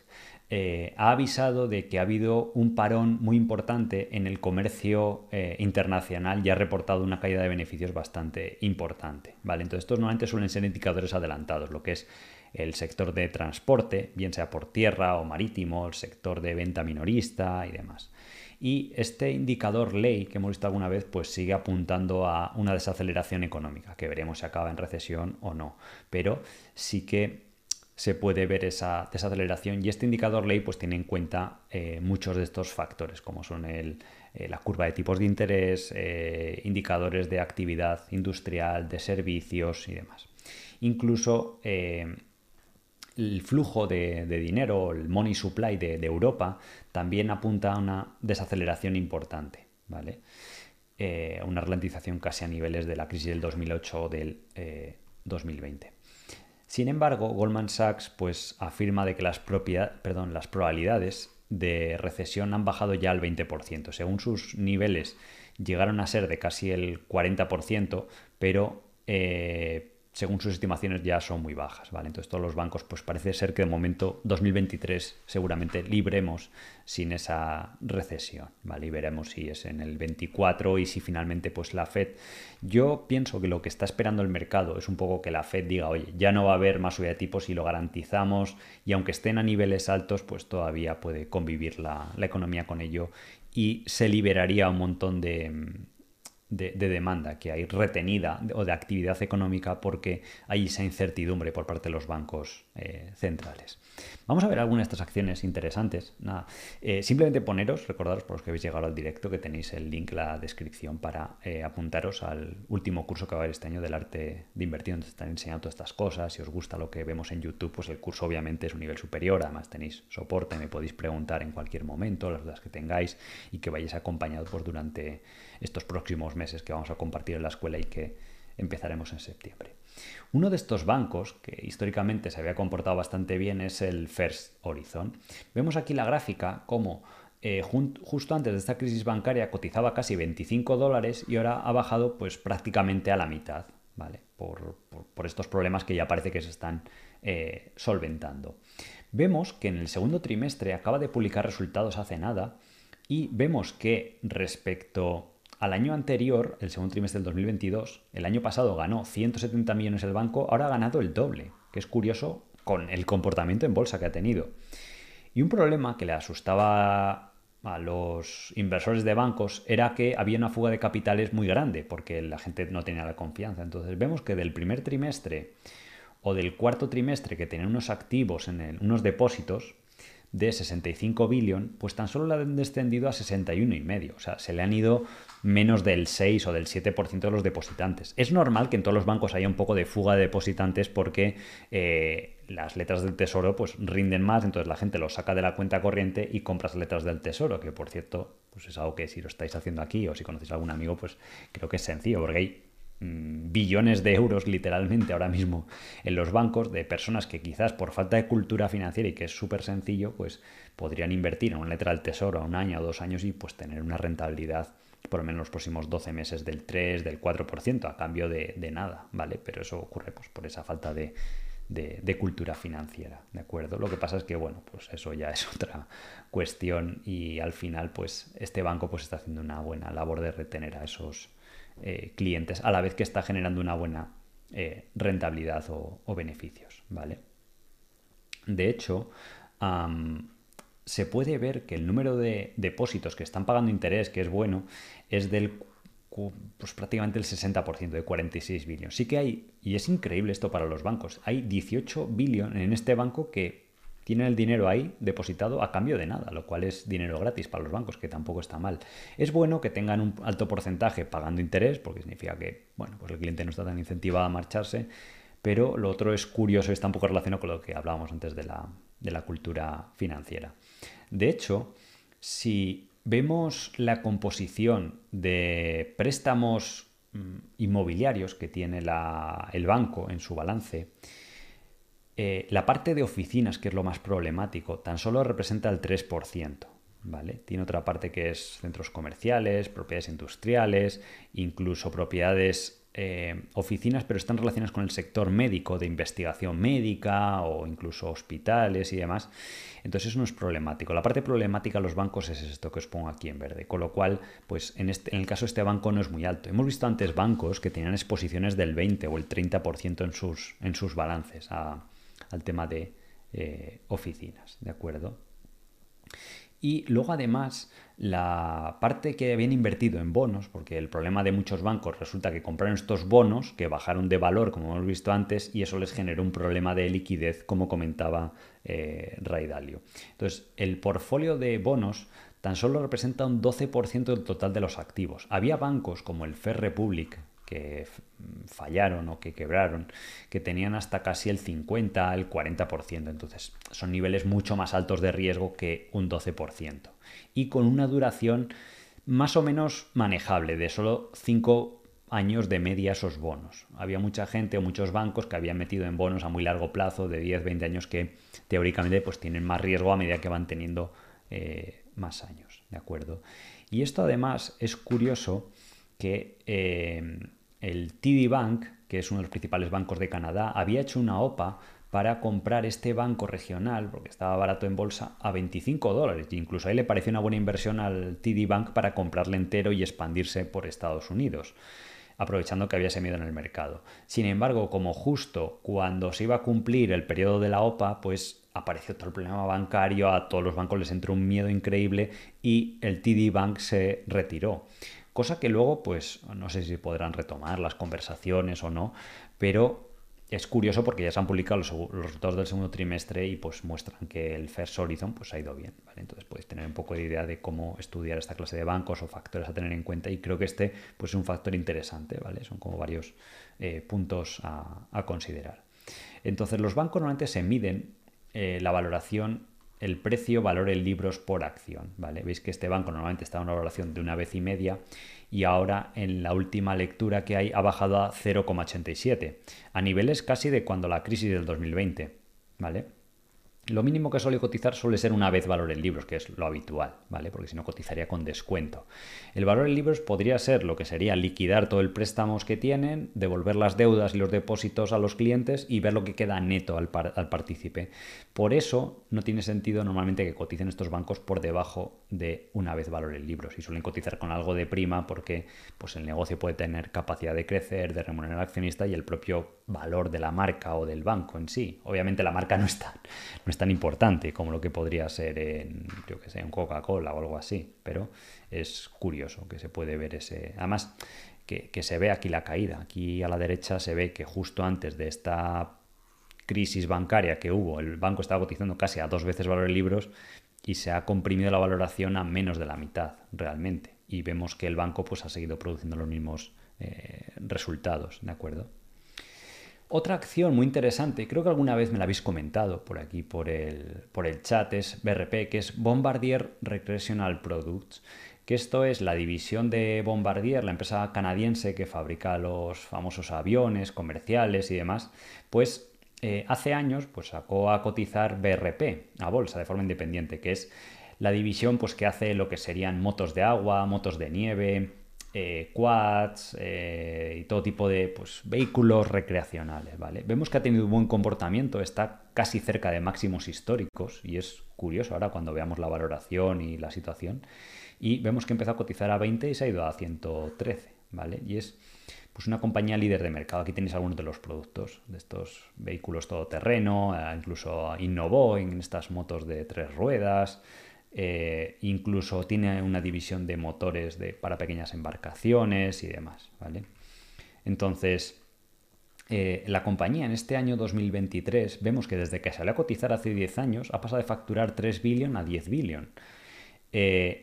A: eh, ha avisado de que ha habido un parón muy importante en el comercio eh, internacional y ha reportado una caída de beneficios bastante importante. ¿vale? Entonces, estos normalmente suelen ser indicadores adelantados, lo que es el sector de transporte, bien sea por tierra o marítimo, el sector de venta minorista y demás. Y este indicador ley que hemos visto alguna vez, pues sigue apuntando a una desaceleración económica, que veremos si acaba en recesión o no. Pero sí que se puede ver esa desaceleración y este indicador ley pues tiene en cuenta eh, muchos de estos factores como son el, eh, la curva de tipos de interés, eh, indicadores de actividad industrial, de servicios y demás. Incluso el flujo de, dinero, el money supply de, Europa, también apunta a una desaceleración importante, ¿vale? Eh, una ralentización casi a niveles de la crisis del 2008 o del 2020. Sin embargo, Goldman Sachs pues, afirma de que las, perdón, las probabilidades de recesión han bajado ya al 20%. Según sus niveles llegaron a ser de casi el 40%, pero eh, según sus estimaciones ya son muy bajas, ¿vale? Entonces todos los bancos, pues parece ser que de momento 2023 seguramente libremos sin esa recesión, ¿vale? Y veremos si es en el 24 y si finalmente pues la Fed, yo pienso que lo que está esperando el mercado es un poco que la Fed diga, oye, ya no va a haber más subida de tipos y lo garantizamos y aunque estén a niveles altos, pues todavía puede convivir la, la economía con ello y se liberaría un montón de de, demanda que hay retenida o de actividad económica porque hay esa incertidumbre por parte de los bancos eh, centrales. Vamos a ver algunas de estas acciones interesantes. Nada, eh, simplemente poneros, recordaros por los que habéis llegado al directo que tenéis el link en la descripción para eh, apuntaros al último curso que va a haber este año del arte de invertir, donde están enseñando todas estas cosas. Si os gusta lo que vemos en YouTube, pues el curso obviamente es un nivel superior. Además tenéis soporte, me podéis preguntar en cualquier momento las dudas que tengáis y que vayáis acompañados pues, durante estos próximos meses que vamos a compartir en la escuela y que empezaremos en septiembre. Uno de estos bancos, que históricamente se había comportado bastante bien, es el First Horizon. Vemos aquí la gráfica como eh, justo antes de esta crisis bancaria cotizaba casi 25 dólares y ahora ha bajado pues prácticamente a la mitad, ¿vale? Por, estos problemas que ya parece que se están eh, solventando. Vemos que en el segundo trimestre acaba de publicar resultados hace nada y vemos que respecto al año anterior, el segundo trimestre del 2022, el año pasado ganó 170 millones el banco, ahora ha ganado el doble, que es curioso con el comportamiento en bolsa que ha tenido. Y un problema que le asustaba a los inversores de bancos era que había una fuga de capitales muy grande, porque la gente no tenía la confianza. Entonces vemos que del primer trimestre o del cuarto trimestre que tenían unos activos en unos depósitos, de 65 billion, pues tan solo la han descendido a 61,5. O sea, se le han ido menos del 6 o del 7% de los depositantes. Es normal que en todos los bancos haya un poco de fuga de depositantes porque eh, las letras del tesoro pues rinden más, entonces la gente lo saca de la cuenta corriente y compras letras del tesoro, que por cierto, pues es algo que si lo estáis haciendo aquí o si conocéis a algún amigo, pues creo que es sencillo, porque hay Mm, billones de euros literalmente ahora mismo en los bancos de personas que quizás por falta de cultura financiera y que es súper sencillo, pues podrían invertir en una letra del tesoro a un año o dos años y pues tener una rentabilidad por lo menos los próximos 12 meses del 3, del 4% a cambio de, nada, ¿vale? Pero eso ocurre pues por esa falta de, de, cultura financiera, ¿de acuerdo? Lo que pasa es que, bueno, pues eso ya es otra cuestión y al final, pues este banco pues está haciendo una buena labor de retener a esos eh, clientes, a la vez que está generando una buena eh, rentabilidad o, beneficios, ¿vale? De hecho, se puede ver que el número de depósitos que están pagando interés, que es bueno, es del pues prácticamente el 60% de 46 billones. Sí que hay, y es increíble esto para los bancos, hay 18 billones en este banco que tienen el dinero ahí depositado a cambio de nada, lo cual es dinero gratis para los bancos, que tampoco está mal. Es bueno que tengan un alto porcentaje pagando interés, porque significa que bueno, pues el cliente no está tan incentivado a marcharse, pero lo otro es curioso está un poco relacionado con lo que hablábamos antes de la, de la cultura financiera. De hecho, si vemos la composición de préstamos mm, inmobiliarios que tiene el banco en su balance, eh, la parte de oficinas, que es lo más problemático, tan solo representa el 3%. ¿Vale? Tiene otra parte que es centros comerciales, propiedades industriales, incluso propiedades eh, oficinas, pero están relacionadas con el sector médico, de investigación médica o incluso hospitales y demás. Entonces eso no es problemático. La parte problemática de los bancos es esto que os pongo aquí en verde. Con lo cual, pues en, este, en el caso de este banco no es muy alto. Hemos visto antes bancos que tenían exposiciones del 20 o el 30% en sus, en sus balances al tema de eh, oficinas, ¿de acuerdo? Y luego además la parte que habían invertido en bonos, porque el problema de muchos bancos resulta que compraron estos bonos que bajaron de valor, como hemos visto antes, y eso les generó un problema de liquidez, como comentaba eh, Ray Dalio. Entonces, el portfolio de bonos tan solo representa un 12% del total de los activos. Había bancos como el Fair Republic, que fallaron o que quebraron, que tenían hasta casi el 50, el 40%. Entonces, son niveles mucho más altos de riesgo que un 12%. Y con una duración más o menos manejable, de solo 5 años de media esos bonos. Había mucha gente o muchos bancos que habían metido en bonos a muy largo plazo, de 10, 20 años, que teóricamente pues, tienen más riesgo a medida que van teniendo eh, más años. ¿De acuerdo? Y esto además es curioso que eh, el TD Bank, que es uno de los principales bancos de Canadá, había hecho una OPA para comprar este banco regional, porque estaba barato en bolsa, a 25 dólares. E incluso ahí le pareció una buena inversión al TD Bank para comprarle entero y expandirse por Estados Unidos, aprovechando que había ese miedo en el mercado. Sin embargo, como justo cuando se iba a cumplir el periodo de la OPA, pues apareció todo el problema bancario, a todos los bancos les entró un miedo increíble y el TD Bank se retiró. Cosa que luego, pues, no sé si podrán retomar las conversaciones o no, pero es curioso porque ya se han publicado los, resultados del segundo trimestre y pues muestran que el First Horizon pues ha ido bien. Entonces podéis tener un poco de idea de cómo estudiar esta clase de bancos o factores a tener en cuenta y creo que este pues es un factor interesante, ¿vale? Son como varios eh, puntos a, considerar. Entonces los bancos normalmente se miden eh, la valoración el precio valor libros por acción, ¿vale? Veis que este banco normalmente está en una valoración de una vez y media y ahora en la última lectura que hay ha bajado a 0,87, a niveles casi de cuando la crisis del 2020, ¿vale? Lo mínimo que suele cotizar suele ser una vez valor en libros, que es lo habitual, ¿vale? Porque si no cotizaría con descuento. El valor en libros podría ser lo que sería liquidar todo el préstamo que tienen, devolver las deudas y los depósitos a los clientes y ver lo que queda neto al, al partícipe. Por eso no tiene sentido normalmente que coticen estos bancos por debajo de una vez valor en libros y suelen cotizar con algo de prima porque pues, el negocio puede tener capacidad de crecer, de remunerar al accionista y el propio valor de la marca o del banco en sí. Obviamente la marca no es tan, no tan importante como lo que podría ser en, yo que sé, en Coca-Cola o algo así, pero es curioso que se puede ver ese... Además, que, se ve aquí la caída. Aquí a la derecha se ve que justo antes de esta crisis bancaria que hubo, el banco estaba cotizando casi a dos veces valor en libros y se ha comprimido la valoración a menos de la mitad realmente. Y vemos que el banco pues, ha seguido produciendo los mismos eh, resultados, ¿de acuerdo? Otra acción muy interesante, creo que alguna vez me la habéis comentado por aquí, por el, por el chat, es BRP, que es Bombardier Recreational Products, que esto es la división de Bombardier, la empresa canadiense que fabrica los famosos aviones comerciales y demás, pues eh, hace años pues, sacó a cotizar BRP a bolsa de forma independiente, que es la división pues, que hace lo que serían motos de agua, motos de nieve, eh, quads eh, y todo tipo de pues, vehículos recreacionales. ¿vale? Vemos que ha tenido un buen comportamiento, está casi cerca de máximos históricos y es curioso ahora cuando veamos la valoración y la situación. Y vemos que empezó a cotizar a 20 y se ha ido a 113. ¿vale? Y es pues una compañía líder de mercado. Aquí tenéis algunos de los productos de estos vehículos todoterreno, eh, incluso innovó en estas motos de tres ruedas, eh, incluso tiene una división de motores para pequeñas embarcaciones y demás. ¿vale? Entonces, eh, la compañía en este año 2023 vemos que desde que salió a cotizar hace 10 años ha pasado de facturar 3 billion a 10 billion.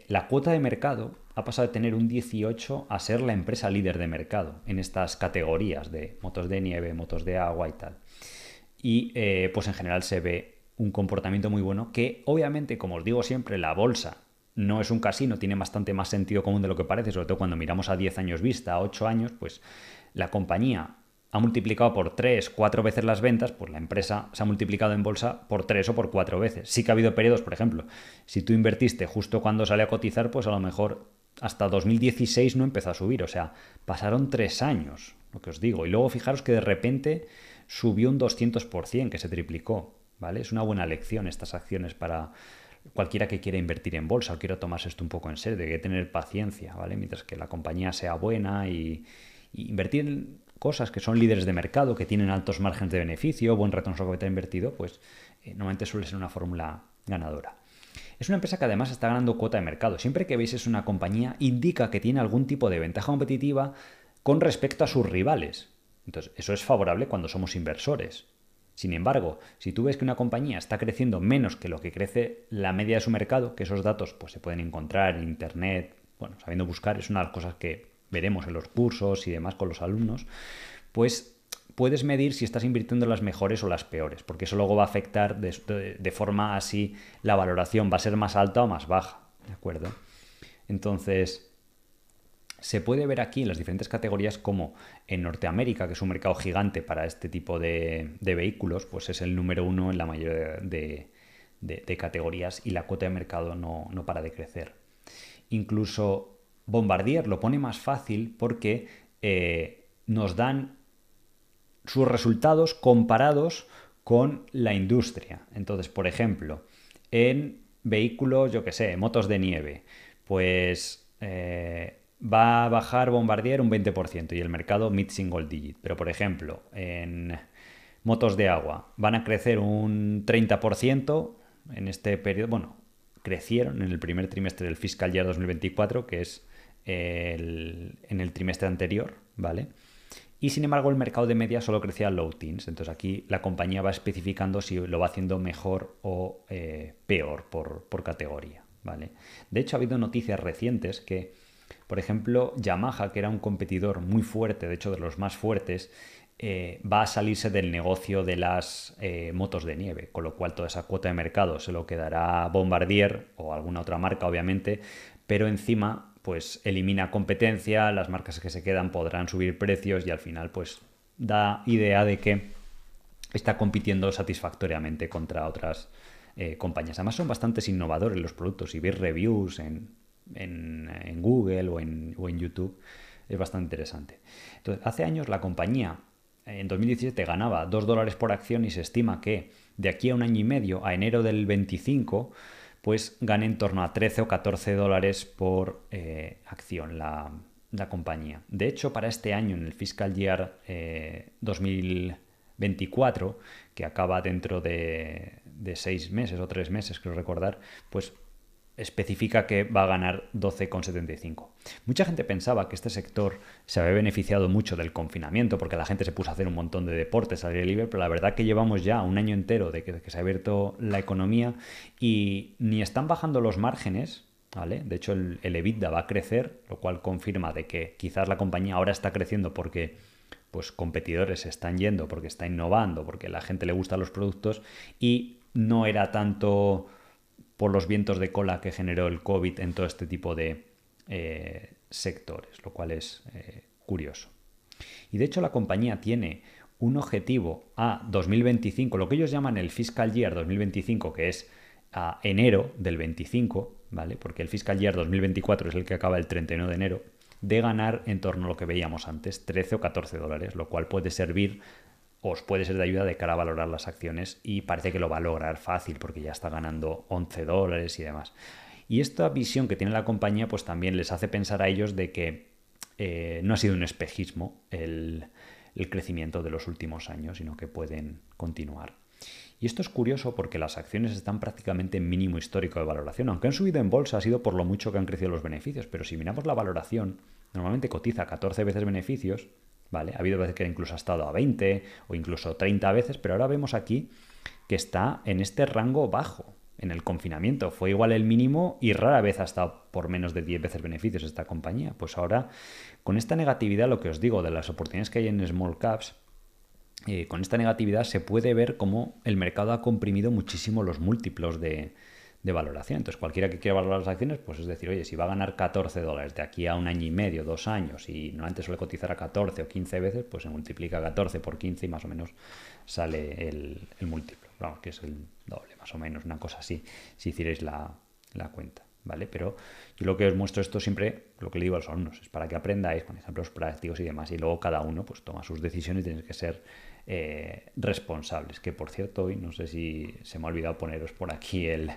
A: la cuota de mercado ha pasado de tener un 18 a ser la empresa líder de mercado en estas categorías de motos de nieve, motos de agua y tal. Y eh, pues en general se ve un comportamiento muy bueno que obviamente, como os digo siempre, la bolsa no es un casino, tiene bastante más sentido común de lo que parece, sobre todo cuando miramos a 10 años vista, a 8 años, pues la compañía ha multiplicado por 3, 4 veces las ventas, pues la empresa se ha multiplicado en bolsa por 3 o por 4 veces. Sí que ha habido periodos, por ejemplo, si tú invertiste justo cuando sale a cotizar, pues a lo mejor hasta 2016 no empezó a subir. O sea, pasaron tres años, lo que os digo. Y luego fijaros que de repente subió un 200%, que se triplicó. ¿Vale? Es una buena lección estas acciones para cualquiera que quiera invertir en bolsa o quiera tomarse esto un poco en serio. Hay que tener paciencia, ¿vale? Mientras que la compañía sea buena y, invertir en cosas que son líderes de mercado, que tienen altos márgenes de beneficio, buen retorno sobre capital invertido, pues eh, normalmente suele ser una fórmula ganadora. Es una empresa que además está ganando cuota de mercado. Siempre que veis es una compañía, indica que tiene algún tipo de ventaja competitiva con respecto a sus rivales. Entonces, eso es favorable cuando somos inversores. Sin embargo, si tú ves que una compañía está creciendo menos que lo que crece la media de su mercado, que esos datos pues, se pueden encontrar en Internet, bueno, sabiendo buscar, es una de las cosas que veremos en los cursos y demás con los alumnos, pues puedes medir si estás invirtiendo en las mejores o las peores, porque eso luego va a afectar de, forma así la valoración, va a ser más alta o más baja, ¿de acuerdo? Entonces, se puede ver aquí en las diferentes categorías como en Norteamérica, que es un mercado gigante para este tipo de, vehículos, pues es el número uno en la mayoría de, categorías y la cuota de mercado no, para de crecer. Incluso Bombardier lo pone más fácil porque eh, nos dan sus resultados comparados con la industria. Entonces, por ejemplo, en vehículos, yo que sé, motos de nieve, pues eh, va a bajar Bombardier un 20% y el mercado mid single digit. Pero por ejemplo, en motos de agua van a crecer un 30% en este periodo. Bueno, crecieron en el primer trimestre del fiscal year 2024, que es el, en el trimestre anterior, ¿vale? Y sin embargo, el mercado de media solo crecía low teens. Entonces aquí la compañía va especificando si lo va haciendo mejor o eh, peor por, por categoría. ¿vale? De hecho, ha habido noticias recientes que por ejemplo, Yamaha, que era un competidor muy fuerte, de hecho de los más fuertes, eh, va a salirse del negocio de las eh, motos de nieve, con lo cual toda esa cuota de mercado se lo quedará Bombardier o alguna otra marca, obviamente, pero encima pues elimina competencia, las marcas que se quedan podrán subir precios y al final pues da idea de que está compitiendo satisfactoriamente contra otras eh, compañías. Además son bastante innovadores los productos y ver reviews en, en, Google o en, YouTube es bastante interesante. Entonces, hace años la compañía en 2017 ganaba 2 dólares por acción y se estima que de aquí a un año y medio, a enero del 25, pues gane en torno a 13 o 14 dólares por eh, acción la, compañía. De hecho, para este año, en el fiscal year 2024, eh, que acaba dentro de, de seis meses o tres meses, creo recordar, pues especifica que va a ganar 12,75. Mucha gente pensaba que este sector se había beneficiado mucho del confinamiento porque la gente se puso a hacer un montón de deportes al aire libre, pero la verdad que llevamos ya un año entero de que, se ha abierto la economía y ni están bajando los márgenes, ¿vale? De hecho el, el EBITDA va a crecer, lo cual confirma de que quizás la compañía ahora está creciendo porque pues competidores están yendo, porque está innovando, porque la gente le gustan los productos y no era tanto por los vientos de cola que generó el COVID en todo este tipo de eh, sectores, lo cual es eh, curioso. Y de hecho la compañía tiene un objetivo a 2025, lo que ellos llaman el fiscal year 2025, que es a enero del 25, ¿vale? Porque el fiscal year 2024 es el que acaba el 31 de enero, de ganar en torno a lo que veíamos antes, 13 o 14 dólares, lo cual puede servir os puede ser de ayuda de cara a valorar las acciones y parece que lo va a lograr fácil porque ya está ganando 11 dólares y demás. Y esta visión que tiene la compañía pues también les hace pensar a ellos de que eh, no ha sido un espejismo el, crecimiento de los últimos años, sino que pueden continuar. Y esto es curioso porque las acciones están prácticamente en mínimo histórico de valoración. Aunque han subido en bolsa ha sido por lo mucho que han crecido los beneficios, pero si miramos la valoración, normalmente cotiza 14 veces beneficios Ha habido veces que incluso ha estado a 20 o incluso 30 veces, pero ahora vemos aquí que está en este rango bajo. En el confinamiento fue igual el mínimo y rara vez ha estado por menos de 10 veces beneficios esta compañía. Pues ahora, con esta negatividad, lo que os digo de las oportunidades que hay en small caps, eh, con esta negatividad se puede ver cómo el mercado ha comprimido muchísimo los múltiplos de, de valoración. Entonces, cualquiera que quiera valorar las acciones, pues es decir, oye, si va a ganar 14 dólares de aquí a un año y medio, dos años, y no antes suele cotizar a 14 o 15 veces, pues se multiplica 14 por 15 y más o menos sale el, múltiplo. Vamos, que es el doble, más o menos, una cosa así, si hicierais la, cuenta. ¿Vale? Pero yo lo que os muestro esto siempre, lo que le digo a los alumnos, es para que aprendáis con ejemplos prácticos y demás, y luego cada uno pues toma sus decisiones y tenéis que ser eh, responsables. Que por cierto, hoy no sé si se me ha olvidado poneros por aquí el,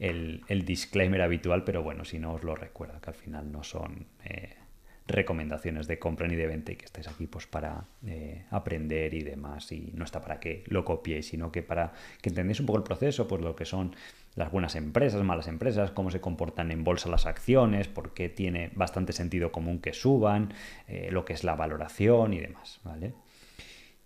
A: el, disclaimer habitual, pero bueno, si no os lo recuerdo, que al final no son eh, recomendaciones de compra ni de venta y que estáis aquí pues para eh, aprender y demás y no está para que lo copiéis, sino que para que entendáis un poco el proceso, pues lo que son las buenas empresas, malas empresas, cómo se comportan en bolsa las acciones, por qué tiene bastante sentido común que suban, eh, lo que es la valoración y demás, ¿vale?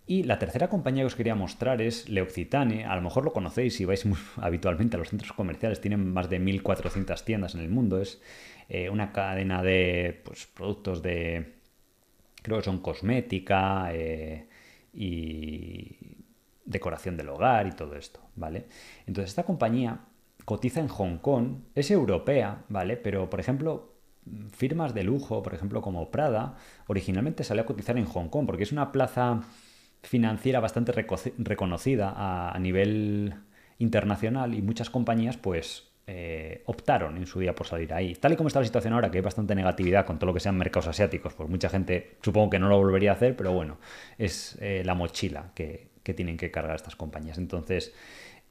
A: Y la tercera compañía que os quería mostrar es Leoccitane. A lo mejor lo conocéis si vais habitualmente a los centros comerciales. Tienen más de 1.400 tiendas en el mundo. Es eh, una cadena de pues, productos de... Creo que son cosmética eh, y decoración del hogar y todo esto, ¿vale? Entonces esta compañía cotiza en Hong Kong, es europea, ¿vale? Pero, por ejemplo, firmas de lujo, por ejemplo, como Prada, originalmente salió a cotizar en Hong Kong, porque es una plaza financiera bastante reconocida a, nivel internacional y muchas compañías pues eh, optaron en su día por salir ahí. Tal y como está la situación ahora, que hay bastante negatividad con todo lo que sean mercados asiáticos, pues mucha gente supongo que no lo volvería a hacer, pero bueno, es eh, la mochila que, tienen que cargar estas compañías. Entonces,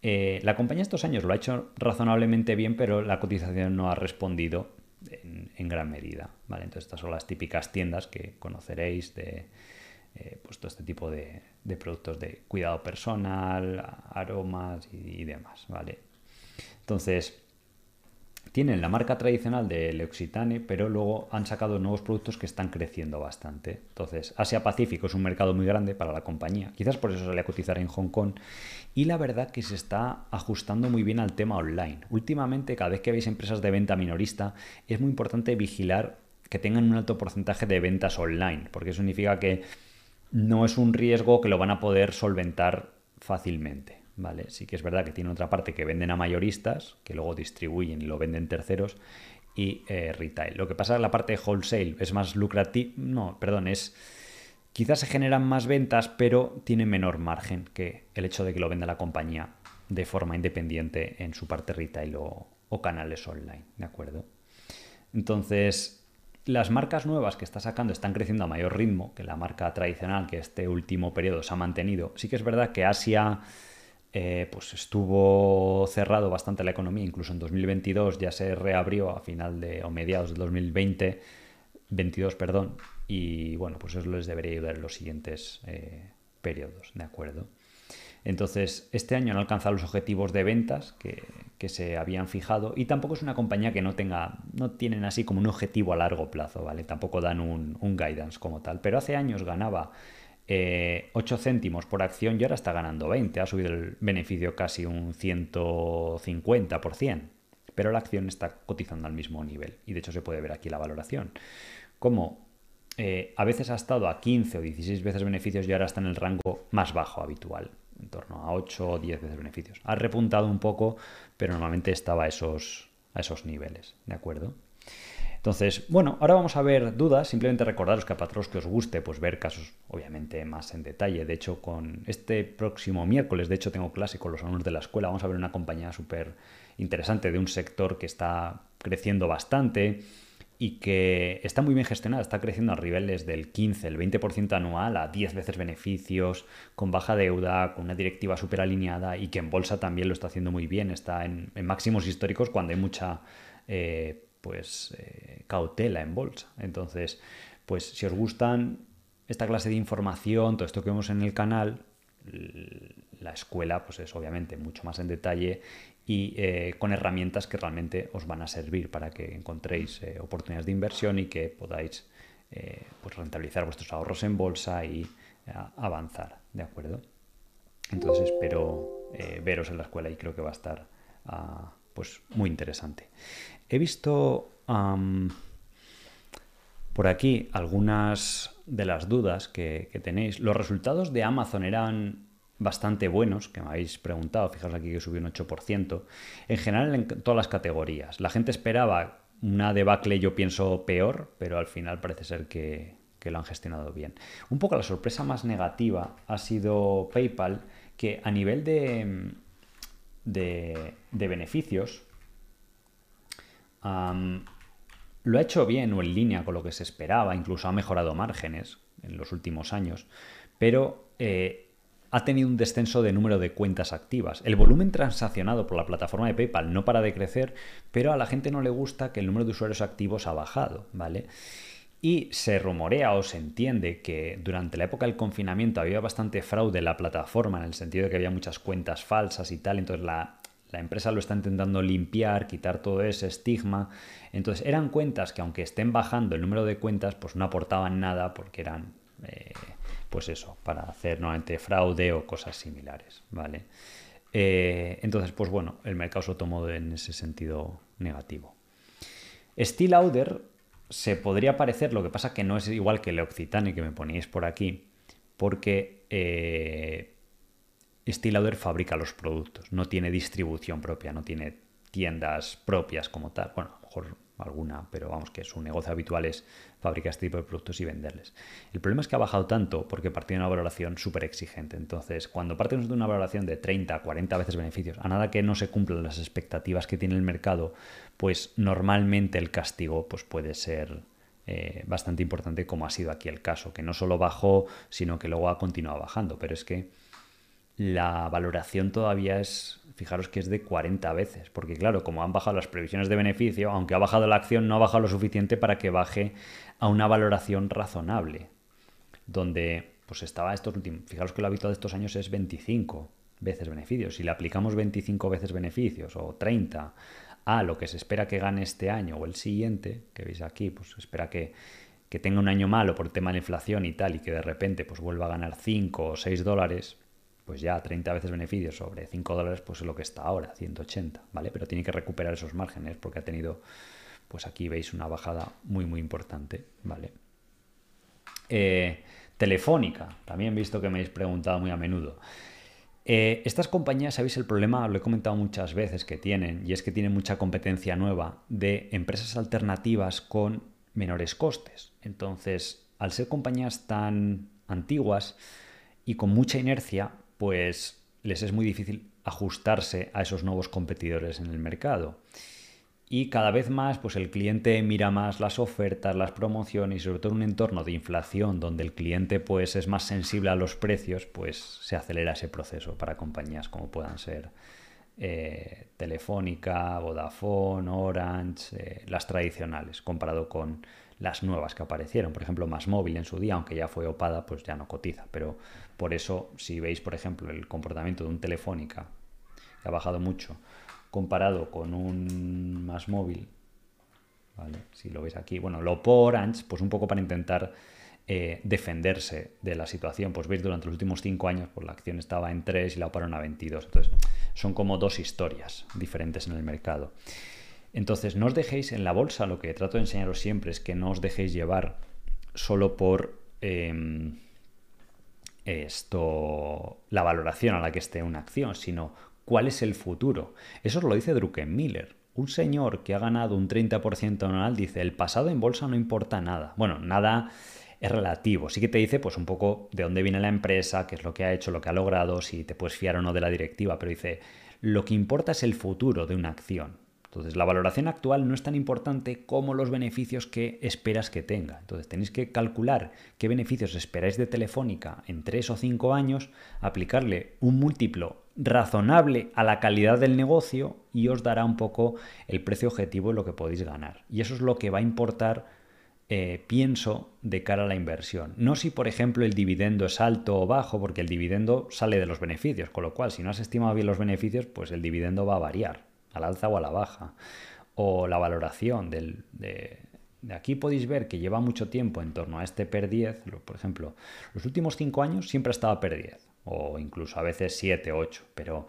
A: eh, la compañía estos años lo ha hecho razonablemente bien, pero la cotización no ha respondido en, gran medida. ¿vale? Entonces, estas son las típicas tiendas que conoceréis de pues todo este tipo de, productos de cuidado personal, aromas y, demás. ¿vale? Entonces, tienen la marca tradicional de L'Occitane, pero luego han sacado nuevos productos que están creciendo bastante. Entonces, Asia-Pacífico es un mercado muy grande para la compañía. Quizás por eso sale a cotizar en Hong Kong. Y la verdad que se está ajustando muy bien al tema online. Últimamente, cada vez que veis empresas de venta minorista, es muy importante vigilar que tengan un alto porcentaje de ventas online, porque eso significa que no es un riesgo que lo van a poder solventar fácilmente. ¿vale? Sí que es verdad que tiene otra parte que venden a mayoristas, que luego distribuyen y lo venden terceros, y eh, retail. Lo que pasa es la parte de wholesale es más lucrativa, no, perdón, es... Quizás se generan más ventas, pero tiene menor margen que el hecho de que lo venda la compañía de forma independiente en su parte retail o, o canales online, ¿de acuerdo? Entonces, las marcas nuevas que está sacando están creciendo a mayor ritmo que la marca tradicional que este último periodo se ha mantenido. Sí que es verdad que Asia eh, pues estuvo cerrado bastante la economía, incluso en 2022 ya se reabrió a final de, o mediados del 2020, 22, perdón, y bueno, pues eso les debería ayudar en los siguientes eh, periodos, ¿de acuerdo? Entonces, este año no alcanzado los objetivos de ventas que, que, se habían fijado y tampoco es una compañía que no tenga, no tienen así como un objetivo a largo plazo, ¿vale? Tampoco dan un, guidance como tal, pero hace años ganaba 8 eh, céntimos por acción y ahora está ganando 20. Ha subido el beneficio casi un 150%. Pero la acción está cotizando al mismo nivel. Y de hecho se puede ver aquí la valoración. Como eh, a veces ha estado a 15 o 16 veces beneficios y ahora está en el rango más bajo habitual. En torno a 8 o 10 veces beneficios. Ha repuntado un poco, pero normalmente estaba esos, a esos niveles. ¿De acuerdo? Entonces, bueno, ahora vamos a ver dudas. Simplemente recordaros que a patronos que os guste, pues ver casos, obviamente, más en detalle. De hecho, con este próximo miércoles, de hecho, tengo clase con los alumnos de la escuela. Vamos a ver una compañía súper interesante de un sector que está creciendo bastante y que está muy bien gestionada, está creciendo a niveles del 15, el 20% anual, a 10 veces beneficios, con baja deuda, con una directiva súper alineada y que en bolsa también lo está haciendo muy bien, está en, máximos históricos cuando hay mucha eh, pues eh, cautela en bolsa. Entonces, pues si os gustan esta clase de información, todo esto que vemos en el canal, la escuela pues es obviamente mucho más en detalle y eh, con herramientas que realmente os van a servir para que encontréis eh, oportunidades de inversión y que podáis pues rentabilizar vuestros ahorros en bolsa y avanzar, ¿de acuerdo? Entonces espero veros en la escuela y creo que va a estar ah, pues muy interesante. He visto por aquí algunas de las dudas que, tenéis. Los resultados de Amazon eran bastante buenos, que me habéis preguntado, fijaos aquí que subió un 8%, en general en todas las categorías. La gente esperaba una debacle, yo pienso, peor, pero al final parece ser que, lo han gestionado bien. Un poco la sorpresa más negativa ha sido PayPal, que a nivel de, de beneficios, lo ha hecho bien o en línea con lo que se esperaba, incluso ha mejorado márgenes en los últimos años, pero eh, ha tenido un descenso de número de cuentas activas. El volumen transaccionado por la plataforma de PayPal no para de crecer, pero a la gente no le gusta que el número de usuarios activos ha bajado, ¿vale? Y se rumorea o se entiende que durante la época del confinamiento había bastante fraude en la plataforma, en el sentido de que había muchas cuentas falsas y tal, entonces la empresa lo está intentando limpiar, quitar todo ese estigma. Entonces eran cuentas que aunque estén bajando el número de cuentas, pues no aportaban nada porque eran, eh, pues eso, para hacer nuevamente fraude o cosas similares, ¿vale? Eh, entonces, pues bueno, el mercado se tomó en ese sentido negativo. Steel Lauder se podría parecer, lo que pasa que no es igual que el Occitane que me ponéis por aquí, porque eh, Stilader fabrica los productos, no tiene distribución propia, no tiene tiendas propias como tal. Bueno, a lo mejor alguna, pero vamos, que su negocio habitual es fabricar este tipo de productos y venderles. El problema es que ha bajado tanto porque parte de una valoración súper exigente. Entonces, cuando partimos de una valoración de 30, 40 veces beneficios, a nada que no se cumplan las expectativas que tiene el mercado, pues normalmente el castigo pues, puede ser eh, bastante importante como ha sido aquí el caso, que no solo bajó, sino que luego ha continuado bajando. Pero es que la valoración todavía es, fijaros que es de 40 veces, porque claro, como han bajado las previsiones de beneficio, aunque ha bajado la acción, no ha bajado lo suficiente para que baje a una valoración razonable, donde pues estaba estos últimos, fijaros que lo habitual de estos años es 25 veces beneficios, si le aplicamos 25 veces beneficios o 30 a lo que se espera que gane este año o el siguiente, que veis aquí, pues se espera que, que tenga un año malo por el tema de la inflación y tal, y que de repente pues vuelva a ganar 5 o 6 dólares, pues ya 30 veces beneficios sobre 5 dólares, pues es lo que está ahora, 180, ¿vale? Pero tiene que recuperar esos márgenes porque ha tenido, pues aquí veis una bajada muy, muy importante, ¿vale? Eh, telefónica, también visto que me habéis preguntado muy a menudo. Eh, estas compañías, sabéis el problema, lo he comentado muchas veces que tienen, y es que tienen mucha competencia nueva de empresas alternativas con menores costes. Entonces, al ser compañías tan antiguas y con mucha inercia, pues les es muy difícil ajustarse a esos nuevos competidores en el mercado. Y cada vez más, pues el cliente mira más las ofertas, las promociones y sobre todo en un entorno de inflación donde el cliente pues es más sensible a los precios, pues se acelera ese proceso para compañías como puedan ser eh, Telefónica, Vodafone, Orange, eh, las tradicionales, comparado con las nuevas que aparecieron. Por ejemplo, Más Móvil en su día, aunque ya fue opada, pues ya no cotiza. Pero por eso, si veis, por ejemplo, el comportamiento de un Telefónica, que ha bajado mucho, comparado con un Más Móvil, ¿vale? si lo veis aquí, bueno, lo por Orange, pues un poco para intentar eh, defenderse de la situación. Pues veis, durante los últimos cinco años, pues la acción estaba en 3 y la operaron a 22. Entonces, son como dos historias diferentes en el mercado. Entonces, no os dejéis en la bolsa, lo que trato de enseñaros siempre es que no os dejéis llevar solo por em, esto, la valoración a la que esté una acción, sino cuál es el futuro. Eso lo dice Druckenmiller. Un señor que ha ganado un 30% anual dice, el pasado en bolsa no importa nada. Bueno, nada es relativo. Sí que te dice pues un poco de dónde viene la empresa, qué es lo que ha hecho, lo que ha logrado, si te puedes fiar o no de la directiva, pero dice, lo que importa es el futuro de una acción. Entonces, la valoración actual no es tan importante como los beneficios que esperas que tenga. Entonces, tenéis que calcular qué beneficios esperáis de Telefónica en 3 o 5 años, aplicarle un múltiplo razonable a la calidad del negocio y os dará un poco el precio objetivo de lo que podéis ganar. Y eso es lo que va a importar, eh, pienso, de cara a la inversión. No si, por ejemplo, el dividendo es alto o bajo, porque el dividendo sale de los beneficios, con lo cual, si no has estimado bien los beneficios, pues el dividendo va a variar al alza o a la baja. O la valoración del, de, aquí podéis ver que lleva mucho tiempo en torno a este PER 10. Por ejemplo, los últimos 5 años siempre ha estado PER 10, o incluso a veces 7, 8, pero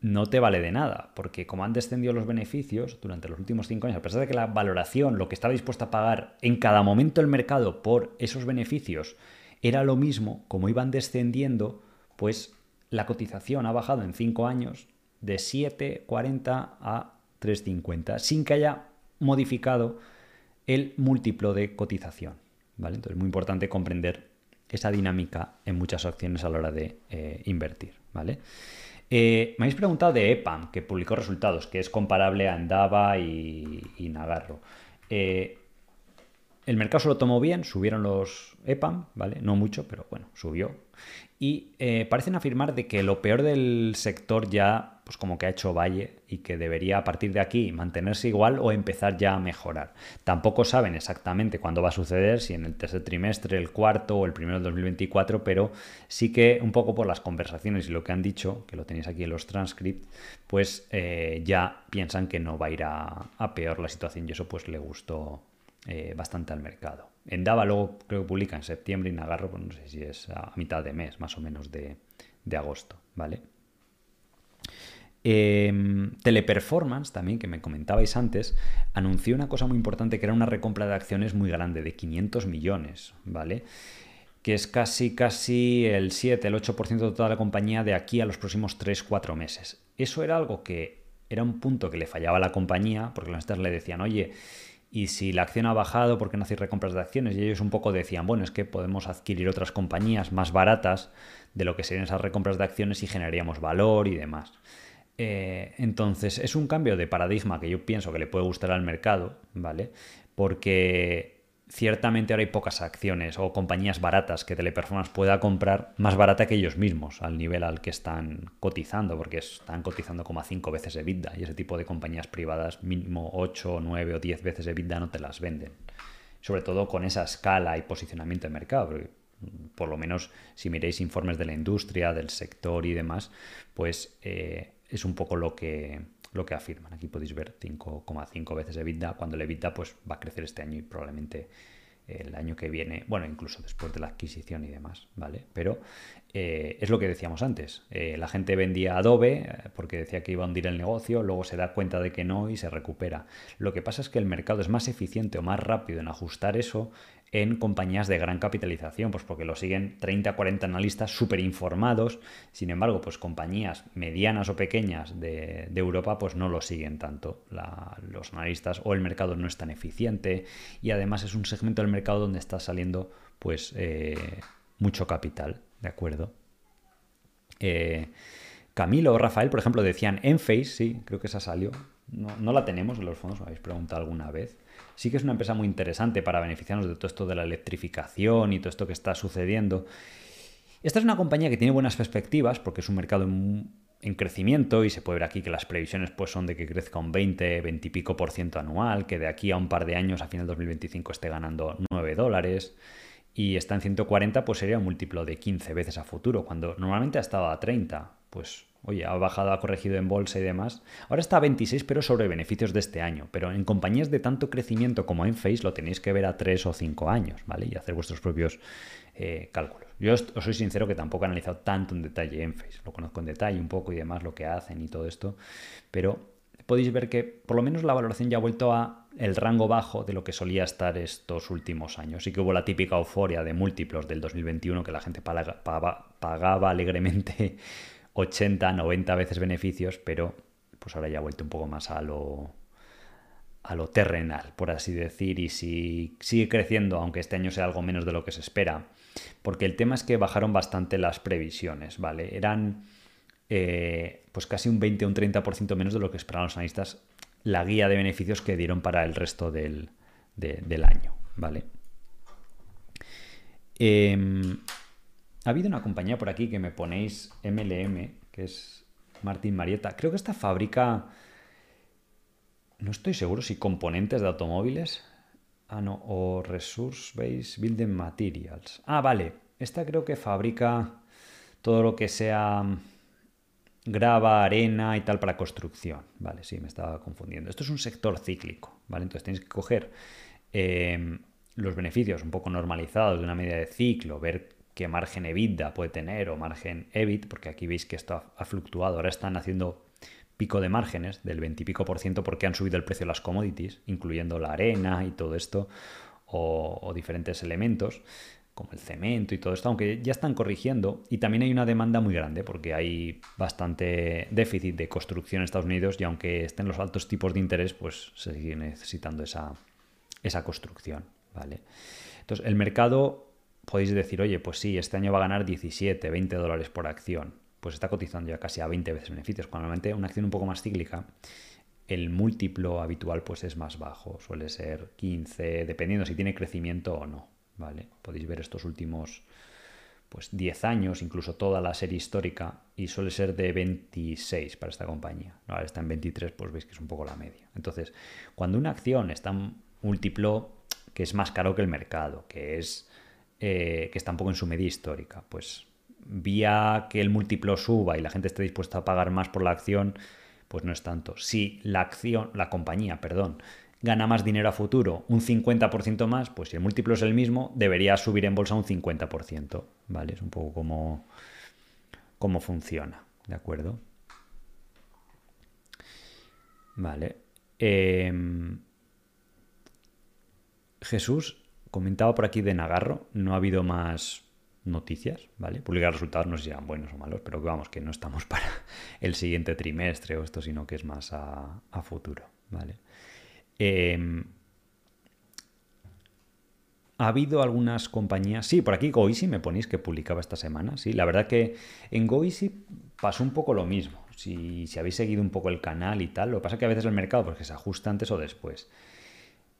A: no te vale de nada, porque como han descendido los beneficios durante los últimos 5 años, a pesar de que la valoración, lo que estaba dispuesta a pagar en cada momento el mercado por esos beneficios, era lo mismo, como iban descendiendo, pues la cotización ha bajado en 5 años de 7,40 a 3,50 sin que haya modificado el múltiplo de cotización. ¿vale? Entonces es muy importante comprender esa dinámica en muchas acciones a la hora de eh, invertir. ¿vale? Eh, me habéis preguntado de EPAM, que publicó resultados, que es comparable a Endava y, Nagarro. Eh, el mercado se lo tomó bien, subieron los EPAM, ¿vale? No mucho, pero bueno, subió. Y parecen afirmar de que lo peor del sector ya pues como que ha hecho valle y que debería a partir de aquí mantenerse igual o empezar ya a mejorar. Tampoco saben exactamente cuándo va a suceder, si en el tercer trimestre, el cuarto o el primero del 2024, pero sí que un poco por las conversaciones y lo que han dicho, que lo tenéis aquí en los transcripts, pues eh, ya piensan que no va a ir a, peor la situación y eso pues le gustó eh, bastante al mercado. En Dava luego creo que publica en septiembre y Nagarro, pues no sé si es a mitad de mes, más o menos de, agosto, ¿vale? Em, Teleperformance, también, que me comentabais antes, anunció una cosa muy importante que era una recompra de acciones muy grande, de 500 millones, ¿vale? Que es casi, casi el 7, el 8% de toda la compañía de aquí a los próximos 3-4 meses. Eso era algo que era un punto que le fallaba a la compañía, porque los le decían, oye, y si la acción ha bajado, ¿por qué no hacéis recompras de acciones? Y ellos un poco decían, bueno, es que podemos adquirir otras compañías más baratas de lo que serían esas recompras de acciones y generaríamos valor y demás. Eh, entonces, es un cambio de paradigma que yo pienso que le puede gustar al mercado, ¿vale? Porque ciertamente ahora hay pocas acciones o compañías baratas que Teleperformance pueda comprar más barata que ellos mismos al nivel al que están cotizando, porque están cotizando como a 5 veces EBITDA y ese tipo de compañías privadas mínimo 8, 9 o 10 veces EBITDA no te las venden. Sobre todo con esa escala y posicionamiento de mercado, porque por lo menos si miréis informes de la industria, del sector y demás, pues eh, es un poco lo que, lo que afirman. Aquí podéis ver 5,5 veces EBITDA, cuando el EBITDA pues, va a crecer este año y probablemente el año que viene, bueno, incluso después de la adquisición y demás, ¿vale? Pero eh, es lo que decíamos antes. Eh, la gente vendía Adobe eh, porque decía que iba a hundir el negocio, luego se da cuenta de que no y se recupera. Lo que pasa es que el mercado es más eficiente o más rápido en ajustar eso en compañías de gran capitalización, pues porque lo siguen 30, 40 analistas súper informados. Sin embargo, pues compañías medianas o pequeñas de, Europa, pues no lo siguen tanto los analistas o el mercado no es tan eficiente y además es un segmento del mercado donde está saliendo pues eh, mucho capital, ¿de acuerdo? Eh, Camilo o Rafael, por ejemplo, decían Enphase, sí, creo que esa salió. No, no la tenemos en los fondos, me habéis preguntado alguna vez sí que es una empresa muy interesante para beneficiarnos de todo esto de la electrificación y todo esto que está sucediendo. Esta es una compañía que tiene buenas perspectivas porque es un mercado en, crecimiento y se puede ver aquí que las previsiones pues, son de que crezca un 20, 20 y pico por ciento anual, que de aquí a un par de años, a final de 2025, esté ganando 9 dólares y está en 140, pues sería un múltiplo de 15 veces a futuro, cuando normalmente ha estado a 30. Pues Oye, ha bajado, ha corregido en bolsa y demás. Ahora está a 26, pero sobre beneficios de este año. Pero en compañías de tanto crecimiento como en Face lo tenéis que ver a 3 o 5 años, ¿vale? Y hacer vuestros propios eh, cálculos. Yo os, soy sincero que tampoco he analizado tanto en detalle en Face. Lo conozco en detalle un poco y demás, lo que hacen y todo esto. Pero podéis ver que por lo menos la valoración ya ha vuelto a el rango bajo de lo que solía estar estos últimos años. Sí que hubo la típica euforia de múltiplos del 2021 que la gente pagaba alegremente 80, 90 veces beneficios, pero pues ahora ya ha vuelto un poco más a lo, a lo terrenal, por así decir, y si sigue creciendo, aunque este año sea algo menos de lo que se espera, porque el tema es que bajaron bastante las previsiones, ¿vale? Eran eh, pues casi un 20 o un 30% menos de lo que esperaban los analistas la guía de beneficios que dieron para el resto del, del año, ¿vale? Eh, ha habido una compañía por aquí que me ponéis MLM, que es Martín Marietta. Creo que esta fábrica, no estoy seguro si componentes de automóviles. Ah, no, o Resource Based Building Materials. Ah, vale. Esta creo que fabrica todo lo que sea mm, grava, arena y tal para construcción. Vale, sí, me estaba confundiendo. Esto es un sector cíclico, ¿vale? Entonces tenéis que coger eh, los beneficios un poco normalizados de una media de ciclo, ver qué margen EBITDA puede tener o margen EBIT, porque aquí veis que esto ha, fluctuado. Ahora están haciendo pico de márgenes del 20 y pico por ciento porque han subido el precio de las commodities, incluyendo la arena y todo esto, o, diferentes elementos como el cemento y todo esto, aunque ya están corrigiendo. Y también hay una demanda muy grande porque hay bastante déficit de construcción en Estados Unidos y aunque estén los altos tipos de interés, pues se sigue necesitando esa, esa construcción. ¿vale? Entonces, el mercado podéis decir, oye, pues sí, este año va a ganar 17, 20 dólares por acción. Pues está cotizando ya casi a 20 veces beneficios. Cuando normalmente una acción un poco más cíclica, el múltiplo habitual pues es más bajo. Suele ser 15, dependiendo si tiene crecimiento o no. ¿Vale? Podéis ver estos últimos pues 10 años, incluso toda la serie histórica, y suele ser de 26 para esta compañía. Ahora está en 23, pues veis que es un poco la media. Entonces, cuando una acción está en múltiplo que es más caro que el mercado, que es eh, que está un poco en su media histórica. Pues vía que el múltiplo suba y la gente esté dispuesta a pagar más por la acción, pues no es tanto. Si la acción, la compañía, perdón, gana más dinero a futuro, un 50% más, pues si el múltiplo es el mismo, debería subir en bolsa un 50%, ¿vale? Es un poco como, cómo funciona, ¿de acuerdo? Vale. Em, Jesús Comentaba por aquí de Nagarro, no ha habido más noticias, ¿vale? Publicar resultados no sé si buenos o malos, pero que vamos, que no estamos para el siguiente trimestre o esto, sino que es más a, futuro, ¿vale? Em, ha habido algunas compañías. Sí, por aquí Goisi me ponéis que publicaba esta semana. Sí, la verdad que en Goisi pasó un poco lo mismo. Si, si habéis seguido un poco el canal y tal, lo que pasa es que a veces el mercado porque se ajusta antes o después.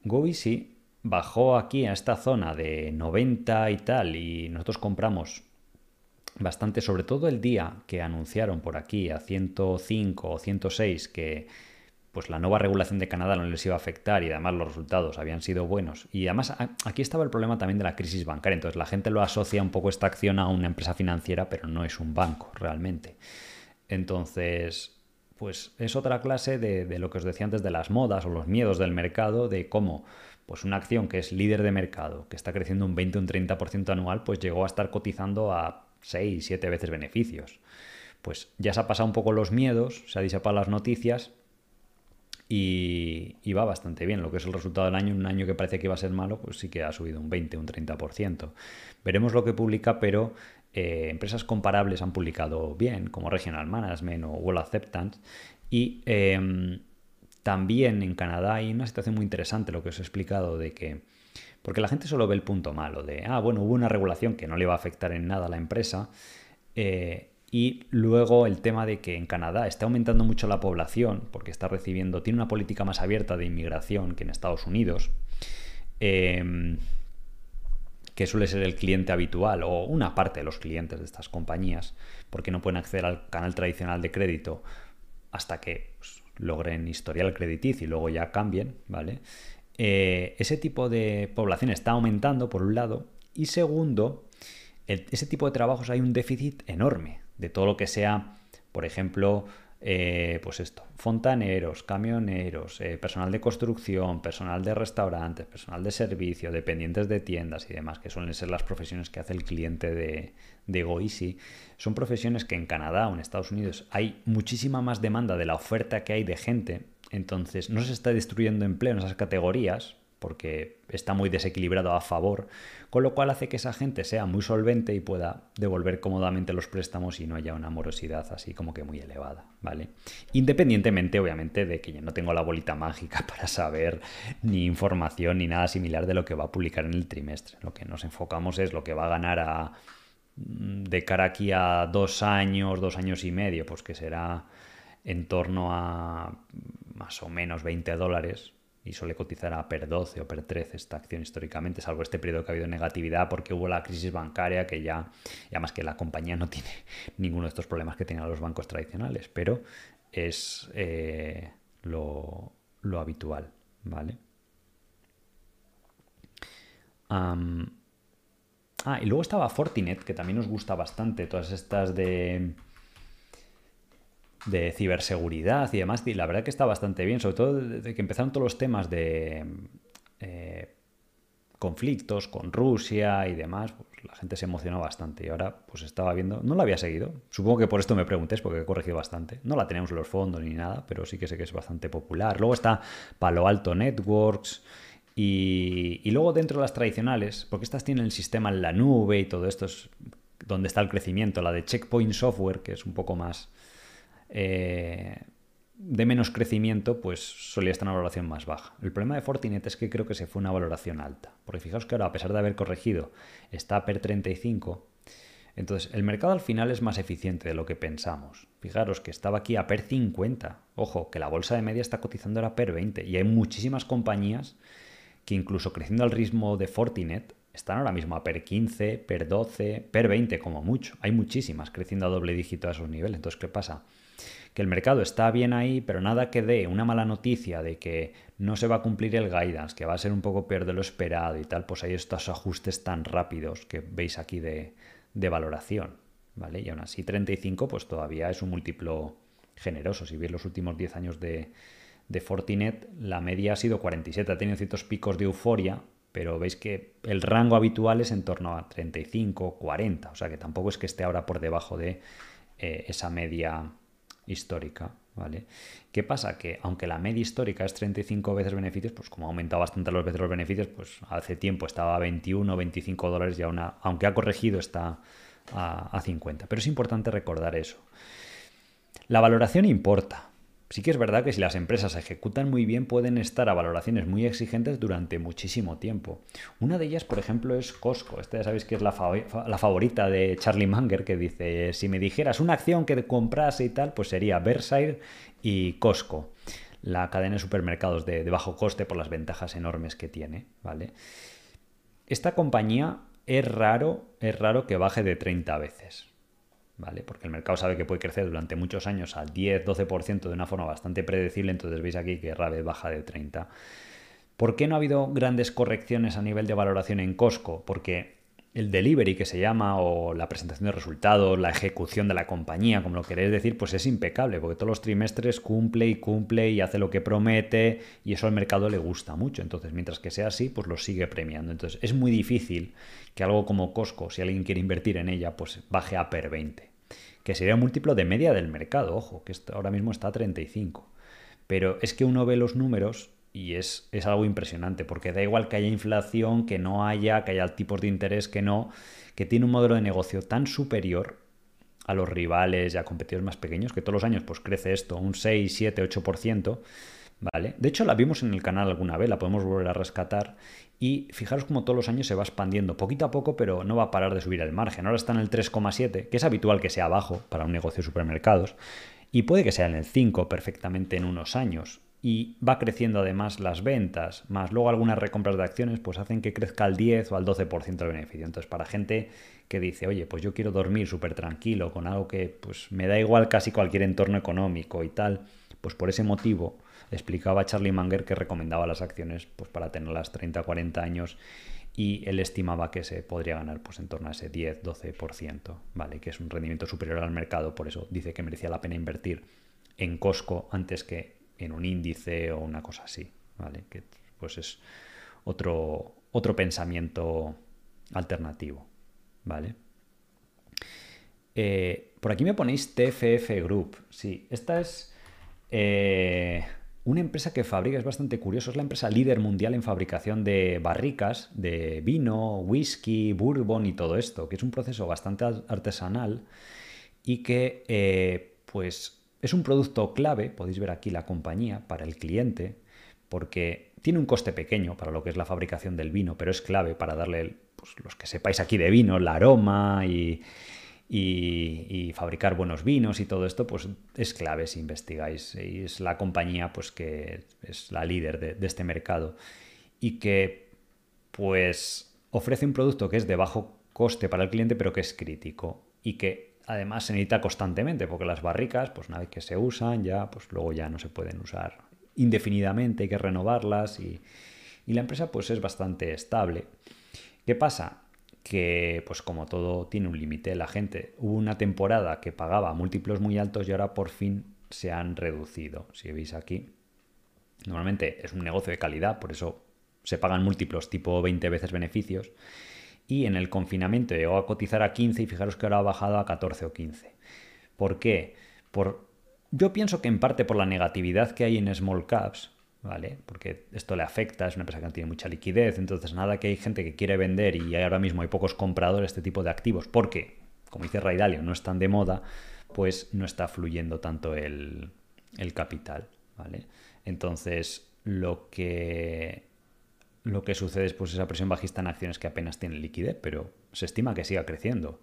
A: Goisi bajó aquí a esta zona de 90 y tal y nosotros compramos bastante, sobre todo el día que anunciaron por aquí a 105 o 106 que pues la nueva regulación de Canadá no les iba a afectar y además los resultados habían sido buenos. Y además aquí estaba el problema también de la crisis bancaria. Entonces la gente lo asocia un poco esta acción a una empresa financiera, pero no es un banco realmente. Entonces, pues es otra clase de, lo que os decía antes de las modas o los miedos del mercado, de cómo pues una acción que es líder de mercado, que está creciendo un 20 o un 30% anual, pues llegó a estar cotizando a 6, 7 veces beneficios. Pues ya se ha pasado un poco los miedos, se ha disipado las noticias y, va bastante bien. Lo que es el resultado del año, un año que parece que iba a ser malo, pues sí que ha subido un 20, un 30%. Veremos lo que publica, pero eh, empresas comparables han publicado bien, como Regional Management o Wall Acceptance. Y em, también en Canadá hay una situación muy interesante, lo que os he explicado, de que. Porque la gente solo ve el punto malo de, ah, bueno, hubo una regulación que no le va a afectar en nada a la empresa. Eh, y luego el tema de que en Canadá está aumentando mucho la población, porque está recibiendo, tiene una política más abierta de inmigración que en Estados Unidos, em, que suele ser el cliente habitual o una parte de los clientes de estas compañías, porque no pueden acceder al canal tradicional de crédito hasta que pues, logren historial crediticio y luego ya cambien, ¿vale? Eh, ese tipo de población está aumentando, por un lado, y segundo, ese tipo de trabajos hay un déficit enorme de todo lo que sea, por ejemplo, eh, pues esto, fontaneros, camioneros, eh, personal de construcción, personal de restaurantes, personal de servicio, dependientes de tiendas y demás, que suelen ser las profesiones que hace el cliente de, de Goisi, son profesiones que en Canadá o en Estados Unidos hay muchísima más demanda de la oferta que hay de gente, entonces no se está destruyendo empleo en esas categorías, porque está muy desequilibrado a favor, con lo cual hace que esa gente sea muy solvente y pueda devolver cómodamente los préstamos y no haya una morosidad así como que muy elevada, ¿vale? Independientemente, obviamente, de que yo no tengo la bolita mágica para saber ni información ni nada similar de lo que va a publicar en el trimestre. Lo que nos enfocamos es lo que va a ganar a, mm, de cara aquí a dos años, dos años y medio, pues que será en torno a más o menos 20 dólares y suele cotizar a per 12 o per 13 esta acción históricamente, salvo este periodo que ha habido negatividad porque hubo la crisis bancaria que ya, y además que la compañía no tiene ninguno de estos problemas que tienen los bancos tradicionales, pero es eh, lo, habitual, ¿vale? ah, y luego estaba Fortinet, que también nos gusta bastante, todas estas de de ciberseguridad y demás, la verdad que está bastante bien, sobre todo desde que empezaron todos los temas de eh, conflictos con Rusia y demás, pues la gente se emocionó bastante y ahora pues estaba viendo, no la había seguido, supongo que por esto me preguntéis porque he corregido bastante, no la tenemos en los fondos ni nada, pero sí que sé que es bastante popular. Luego está Palo Alto Networks y, y luego dentro de las tradicionales, porque estas tienen el sistema en la nube y todo esto es donde está el crecimiento, la de Checkpoint Software, que es un poco más eh, de menos crecimiento, pues solía estar una valoración más baja. El problema de Fortinet es que creo que se fue una valoración alta. Porque fijaos que ahora, a pesar de haber corregido, está per 35. Entonces, el mercado al final es más eficiente de lo que pensamos. Fijaros que estaba aquí a per 50. Ojo, que la bolsa de media está cotizando ahora per 20. Y hay muchísimas compañías que incluso creciendo al ritmo de Fortinet están ahora mismo a per 15, per 12, per 20 como mucho. Hay muchísimas creciendo a doble dígito a esos niveles. Entonces, ¿qué pasa? Que el mercado está bien ahí, pero nada que dé una mala noticia de que no se va a cumplir el guidance, que va a ser un poco peor de lo esperado y tal, pues hay estos ajustes tan rápidos que veis aquí de, valoración, ¿vale? Y aún así 35 pues todavía es un múltiplo generoso. Si veis los últimos 10 años de, de Fortinet, la media ha sido 47, ha tenido ciertos picos de euforia, pero veis que el rango habitual es en torno a 35, 40, o sea que tampoco es que esté ahora por debajo de eh, esa media histórica, ¿vale? ¿Qué pasa? Que aunque la media histórica es 35 veces beneficios, pues como ha aumentado bastante los veces los beneficios, pues hace tiempo estaba a 21 25 dólares y aunque ha corregido, está a, a 50. Pero es importante recordar eso. La valoración importa, Sí que es verdad que si las empresas ejecutan muy bien pueden estar a valoraciones muy exigentes durante muchísimo tiempo. Una de ellas, por ejemplo, es Costco. Esta ya sabéis que es la, favorita de Charlie Munger, que dice, si me dijeras una acción que comprase y tal, pues sería Versailles y Costco, la cadena de supermercados de, de bajo coste por las ventajas enormes que tiene. ¿vale? Esta compañía es raro, es raro que baje de 30 veces. ¿Vale? Porque el mercado sabe que puede crecer durante muchos años al 10-12% de una forma bastante predecible, entonces veis aquí que RAVE baja de 30. ¿Por qué no ha habido grandes correcciones a nivel de valoración en Costco? Porque el delivery que se llama, o la presentación de resultados, la ejecución de la compañía, como lo queréis decir, pues es impecable, porque todos los trimestres cumple y cumple y hace lo que promete, y eso al mercado le gusta mucho. Entonces, mientras que sea así, pues lo sigue premiando. Entonces, es muy difícil que algo como Costco, si alguien quiere invertir en ella, pues baje a PER 20, que sería un múltiplo de media del mercado, ojo, que ahora mismo está a 35. Pero es que uno ve los números y es, es, algo impresionante, porque da igual que haya inflación, que no haya, que haya tipos de interés, que no, que tiene un modelo de negocio tan superior a los rivales y a competidores más pequeños, que todos los años pues crece esto, un 6, 7, 8%, ¿vale? De hecho la vimos en el canal alguna vez, la podemos volver a rescatar y fijaros como todos los años se va expandiendo poquito a poco, pero no va a parar de subir el margen. Ahora está en el 3,7, que es habitual que sea bajo para un negocio de supermercados, y puede que sea en el 5 perfectamente en unos años y va creciendo además las ventas, más luego algunas recompras de acciones, pues hacen que crezca al 10 o al 12% de beneficio. Entonces, para gente que dice, oye, pues yo quiero dormir súper tranquilo con algo que pues me da igual casi cualquier entorno económico y tal, pues por ese motivo explicaba Charlie Munger que recomendaba las acciones pues para tenerlas 30, 40 años y él estimaba que se podría ganar pues en torno a ese 10, 12%, ¿vale? Que es un rendimiento superior al mercado, por eso dice que merecía la pena invertir en Costco antes que en un índice o una cosa así, ¿vale? Que pues es otro, otro pensamiento alternativo, ¿vale? Eh, por aquí me ponéis TFF Group. Sí, esta es eh, una empresa que fabrica, es bastante curioso, es la empresa líder mundial en fabricación de barricas de vino, whisky, bourbon y todo esto, que es un proceso bastante artesanal y que eh, pues es un producto clave, podéis ver aquí la compañía, para el cliente, porque tiene un coste pequeño para lo que es la fabricación del vino, pero es clave para darle, pues, los que sepáis aquí de vino, el aroma y, fabricar buenos vinos y todo esto, pues es clave si investigáis. Y es la compañía pues, que es la líder de, de este mercado y que pues ofrece un producto que es de bajo coste para el cliente, pero que es crítico y que además se necesita constantemente, porque las barricas, pues una vez que se usan, ya, pues luego ya no se pueden usar indefinidamente, hay que renovarlas y, la empresa pues es bastante estable. ¿Qué pasa? Que pues como todo tiene un límite, la gente, hubo una temporada que pagaba múltiplos muy altos y ahora por fin se han reducido. Si veis aquí, normalmente es un negocio de calidad, por eso se pagan múltiplos tipo 20 veces beneficios y en el confinamiento llegó a cotizar a 15 y fijaros que ahora ha bajado a 14 o 15. ¿Por qué? Por, yo pienso que en parte por la negatividad que hay en small caps, ¿vale? Porque esto le afecta, es una empresa que no tiene mucha liquidez, entonces nada que hay gente que quiere vender y ahora mismo hay pocos compradores de este tipo de activos, porque, como dice Raidalio, no están de moda, pues no está fluyendo tanto el, el capital, ¿vale? Entonces, lo que lo que sucede es pues, esa presión bajista en acciones que apenas tienen liquidez, pero se estima que siga creciendo.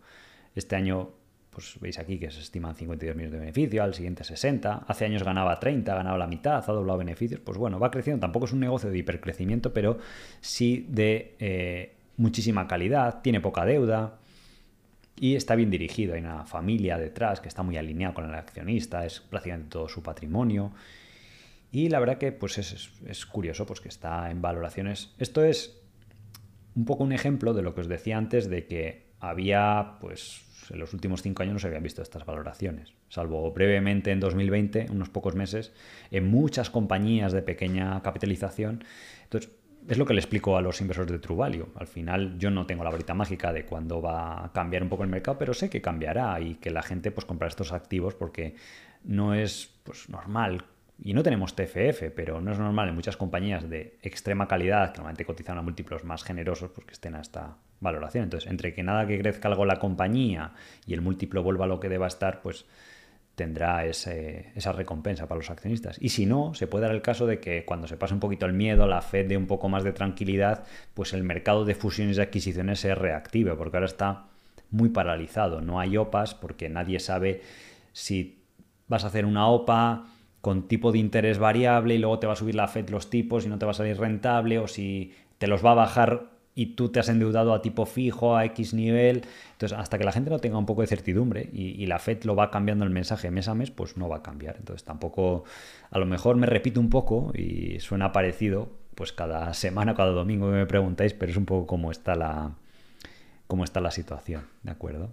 A: Este año, pues veis aquí que se estiman 52 millones de beneficio, al siguiente 60, hace años ganaba 30, ganaba la mitad, ha doblado beneficios, pues bueno, va creciendo, tampoco es un negocio de hipercrecimiento, pero sí de eh, muchísima calidad, tiene poca deuda, y está bien dirigido. Hay una familia detrás que está muy alineada con el accionista, es prácticamente todo su patrimonio. Y la verdad que pues es, curioso pues que está en valoraciones. Esto es un poco un ejemplo de lo que os decía antes de que había, pues en los últimos cinco años no se habían visto estas valoraciones, salvo brevemente en 2020, unos pocos meses, en muchas compañías de pequeña capitalización. Entonces, es lo que le explico a los inversores de True Al final yo no tengo la varita mágica de cuándo va a cambiar un poco el mercado, pero sé que cambiará y que la gente pues comprará estos activos porque no es pues, normal y no tenemos TFF, pero no es normal en muchas compañías de extrema calidad, que normalmente cotizan a múltiplos más generosos, pues que estén a esta valoración. Entonces, entre que nada que crezca algo la compañía y el múltiplo vuelva a lo que deba estar, pues tendrá esa recompensa para los accionistas. Y si no, se puede dar el caso de que cuando se pase un poquito el miedo, la fe de un poco más de tranquilidad, pues el mercado de fusiones y adquisiciones se reactive, porque ahora está muy paralizado. No hay OPAs porque nadie sabe si vas a hacer una OPA con tipo de interés variable y luego te va a subir la FED los tipos y no te va a salir rentable o si te los va a bajar y tú te has endeudado a tipo fijo, a X nivel. Entonces, hasta que la gente no tenga un poco de certidumbre y, la FED lo va cambiando el mensaje mes a mes, pues no va a cambiar. Entonces, tampoco, a lo mejor me repito un poco y suena parecido, pues cada semana, cada domingo que me preguntáis, pero es un poco como está la, cómo está la situación, ¿de acuerdo?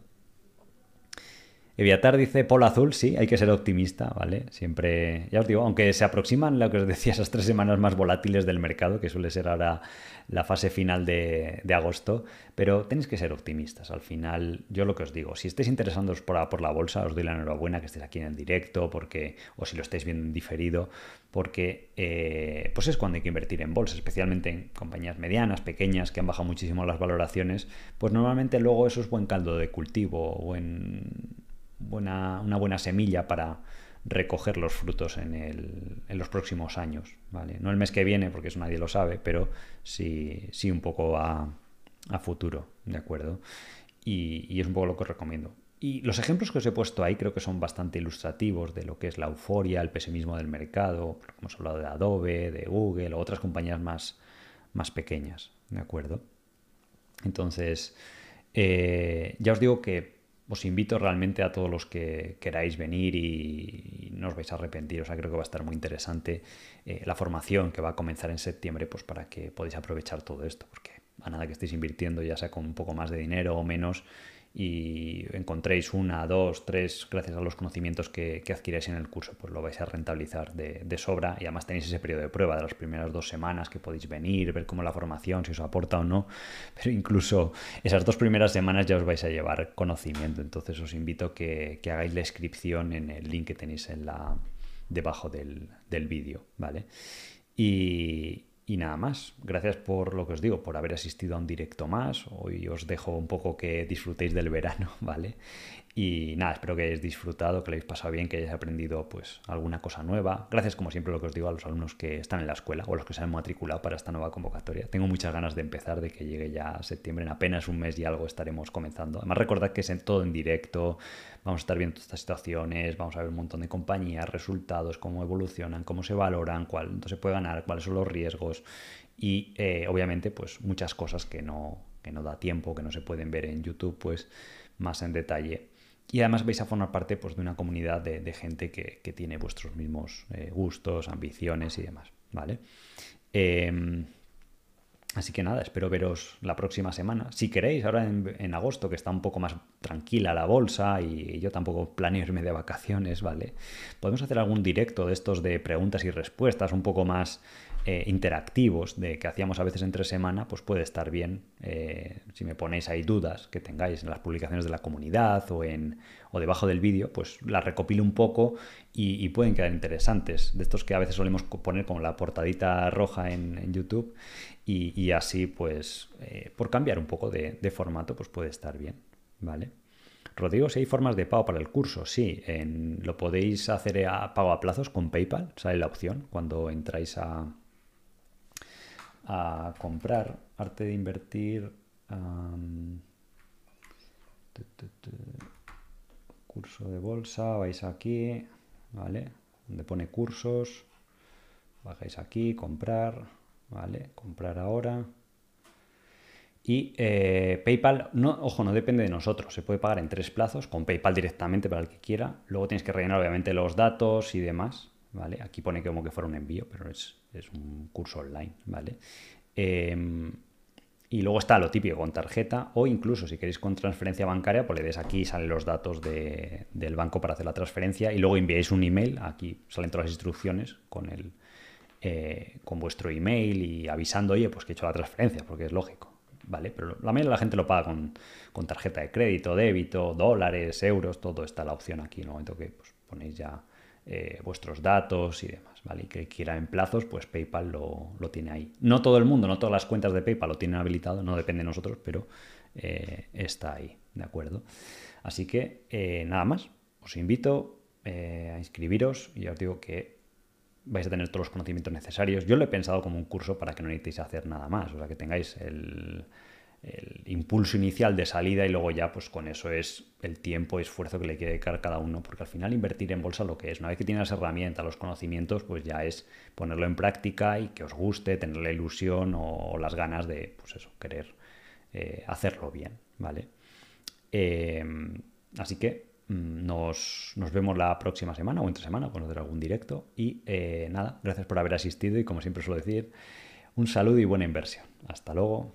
A: Eviatar dice Polo Azul, sí, hay que ser optimista, ¿vale? Siempre, ya os digo, aunque se aproximan lo que os decía, esas tres semanas más volátiles del mercado, que suele ser ahora la fase final de, agosto, pero tenéis que ser optimistas. Al final, yo lo que os digo, si estáis interesados por, por la bolsa, os doy la enhorabuena que estéis aquí en el directo, porque, o si lo estáis viendo en diferido, porque eh, pues es cuando hay que invertir en bolsa, especialmente en compañías medianas, pequeñas, que han bajado muchísimo las valoraciones, pues normalmente luego eso es buen caldo de cultivo, o en una buena semilla para recoger los frutos en, los próximos años. ¿vale? No el mes que viene, porque eso nadie lo sabe, pero sí, sí un poco a, futuro, ¿de acuerdo? Y, y, es un poco lo que os recomiendo. Y los ejemplos que os he puesto ahí creo que son bastante ilustrativos de lo que es la euforia, el pesimismo del mercado. Hemos hablado de Adobe, de Google o otras compañías más, más pequeñas, ¿de acuerdo? Entonces, eh, ya os digo que os invito realmente a todos los que queráis venir y, no os vais a arrepentir. O sea, creo que va a estar muy interesante eh, la formación que va a comenzar en septiembre, pues para que podáis aprovechar todo esto, porque a nada que estéis invirtiendo, ya sea con un poco más de dinero o menos, y encontréis una, dos, tres, gracias a los conocimientos que, que adquiráis en el curso, pues lo vais a rentabilizar de, de, sobra. Y además tenéis ese periodo de prueba de las primeras dos semanas que podéis venir, ver cómo la formación, si os aporta o no, pero incluso esas dos primeras semanas ya os vais a llevar conocimiento, entonces os invito que, que hagáis la inscripción en el link que tenéis en la, debajo del, del vídeo, ¿vale? Y, y nada más. Gracias por lo que os digo, por haber asistido a un directo más. Hoy os dejo un poco que disfrutéis del verano, ¿vale? Y nada, espero que hayáis disfrutado, que lo hayáis pasado bien, que hayáis aprendido pues alguna cosa nueva. Gracias, como siempre, lo que os digo a los alumnos que están en la escuela o los que se han matriculado para esta nueva convocatoria. Tengo muchas ganas de empezar, de que llegue ya septiembre. En apenas un mes y algo estaremos comenzando. Además, recordad que es todo en directo. Vamos a estar viendo estas situaciones, vamos a ver un montón de compañías, resultados, cómo evolucionan, cómo se valoran, cuál se puede ganar, cuáles son los riesgos y eh, obviamente pues muchas cosas que no, que no da tiempo, que no se pueden ver en YouTube pues más en detalle. Y además vais a formar parte pues, de una comunidad de, gente que, tiene vuestros mismos eh, gustos, ambiciones y demás, ¿vale? Em, así que nada, espero veros la próxima semana. Si queréis, ahora en, agosto, que está un poco más tranquila la bolsa y yo tampoco planeo irme de vacaciones, ¿vale? Podemos hacer algún directo de estos de preguntas y respuestas, un poco más eh, interactivos de que hacíamos a veces entre semana, pues puede estar bien eh, si me ponéis ahí dudas que tengáis en las publicaciones de la comunidad o, en, o debajo del vídeo, pues las recopilo un poco y, pueden quedar interesantes. De estos que a veces solemos poner como la portadita roja en, YouTube y, así pues eh, por cambiar un poco de, formato pues puede estar bien, ¿vale? Rodrigo, si hay formas de pago para el curso, sí, lo podéis hacer a pago a plazos con PayPal, sale la opción cuando entráis a, a comprar, arte de invertir, curso de bolsa, vais aquí, ¿vale? Donde pone cursos, bajáis aquí, comprar, ¿vale? Comprar ahora. Y eh, PayPal, no, ojo, no depende de nosotros, se puede pagar en tres plazos, con PayPal directamente para el que quiera. Luego tienes que rellenar obviamente los datos y demás, ¿vale? Aquí pone como que fuera un envío, pero es, es un curso online, ¿vale? Em, y luego está lo típico con tarjeta o incluso si queréis con transferencia bancaria, pues le des aquí, salen los datos del banco para hacer la transferencia y luego enviáis un email, aquí salen todas las instrucciones con, el, eh, con vuestro email y avisando, oye, pues que he hecho la transferencia, porque es lógico. ¿Vale? Pero la mayoría de la gente lo paga con, con tarjeta de crédito, débito, dólares, euros, todo está la opción aquí en el momento que pues, ponéis ya eh, vuestros datos y demás, Y que quiera en plazos, pues PayPal lo, tiene ahí. No todo el mundo, no todas las cuentas de PayPal lo tienen habilitado, no depende de nosotros, pero eh, está ahí, ¿de acuerdo? Así que nada más, os invito a inscribiros y ya os digo que vais a tener todos los conocimientos necesarios. Yo lo he pensado como un curso para que no necesitéis hacer nada más, o sea, que tengáis el, impulso inicial de salida y luego ya pues con eso es el tiempo y esfuerzo que le quiere dedicar cada uno, porque al final invertir en bolsa lo que es, una vez que tienes las herramientas, los conocimientos, pues ya es ponerlo en práctica y que os guste, tener la ilusión o, las ganas de, pues eso, querer eh, hacerlo bien, ¿vale? Eh, así que Mm, nos, vemos la próxima semana o entre semana, cuando hacer algún directo. Y eh, nada, gracias por haber asistido y como siempre suelo decir, un saludo y buena inversión. Hasta luego.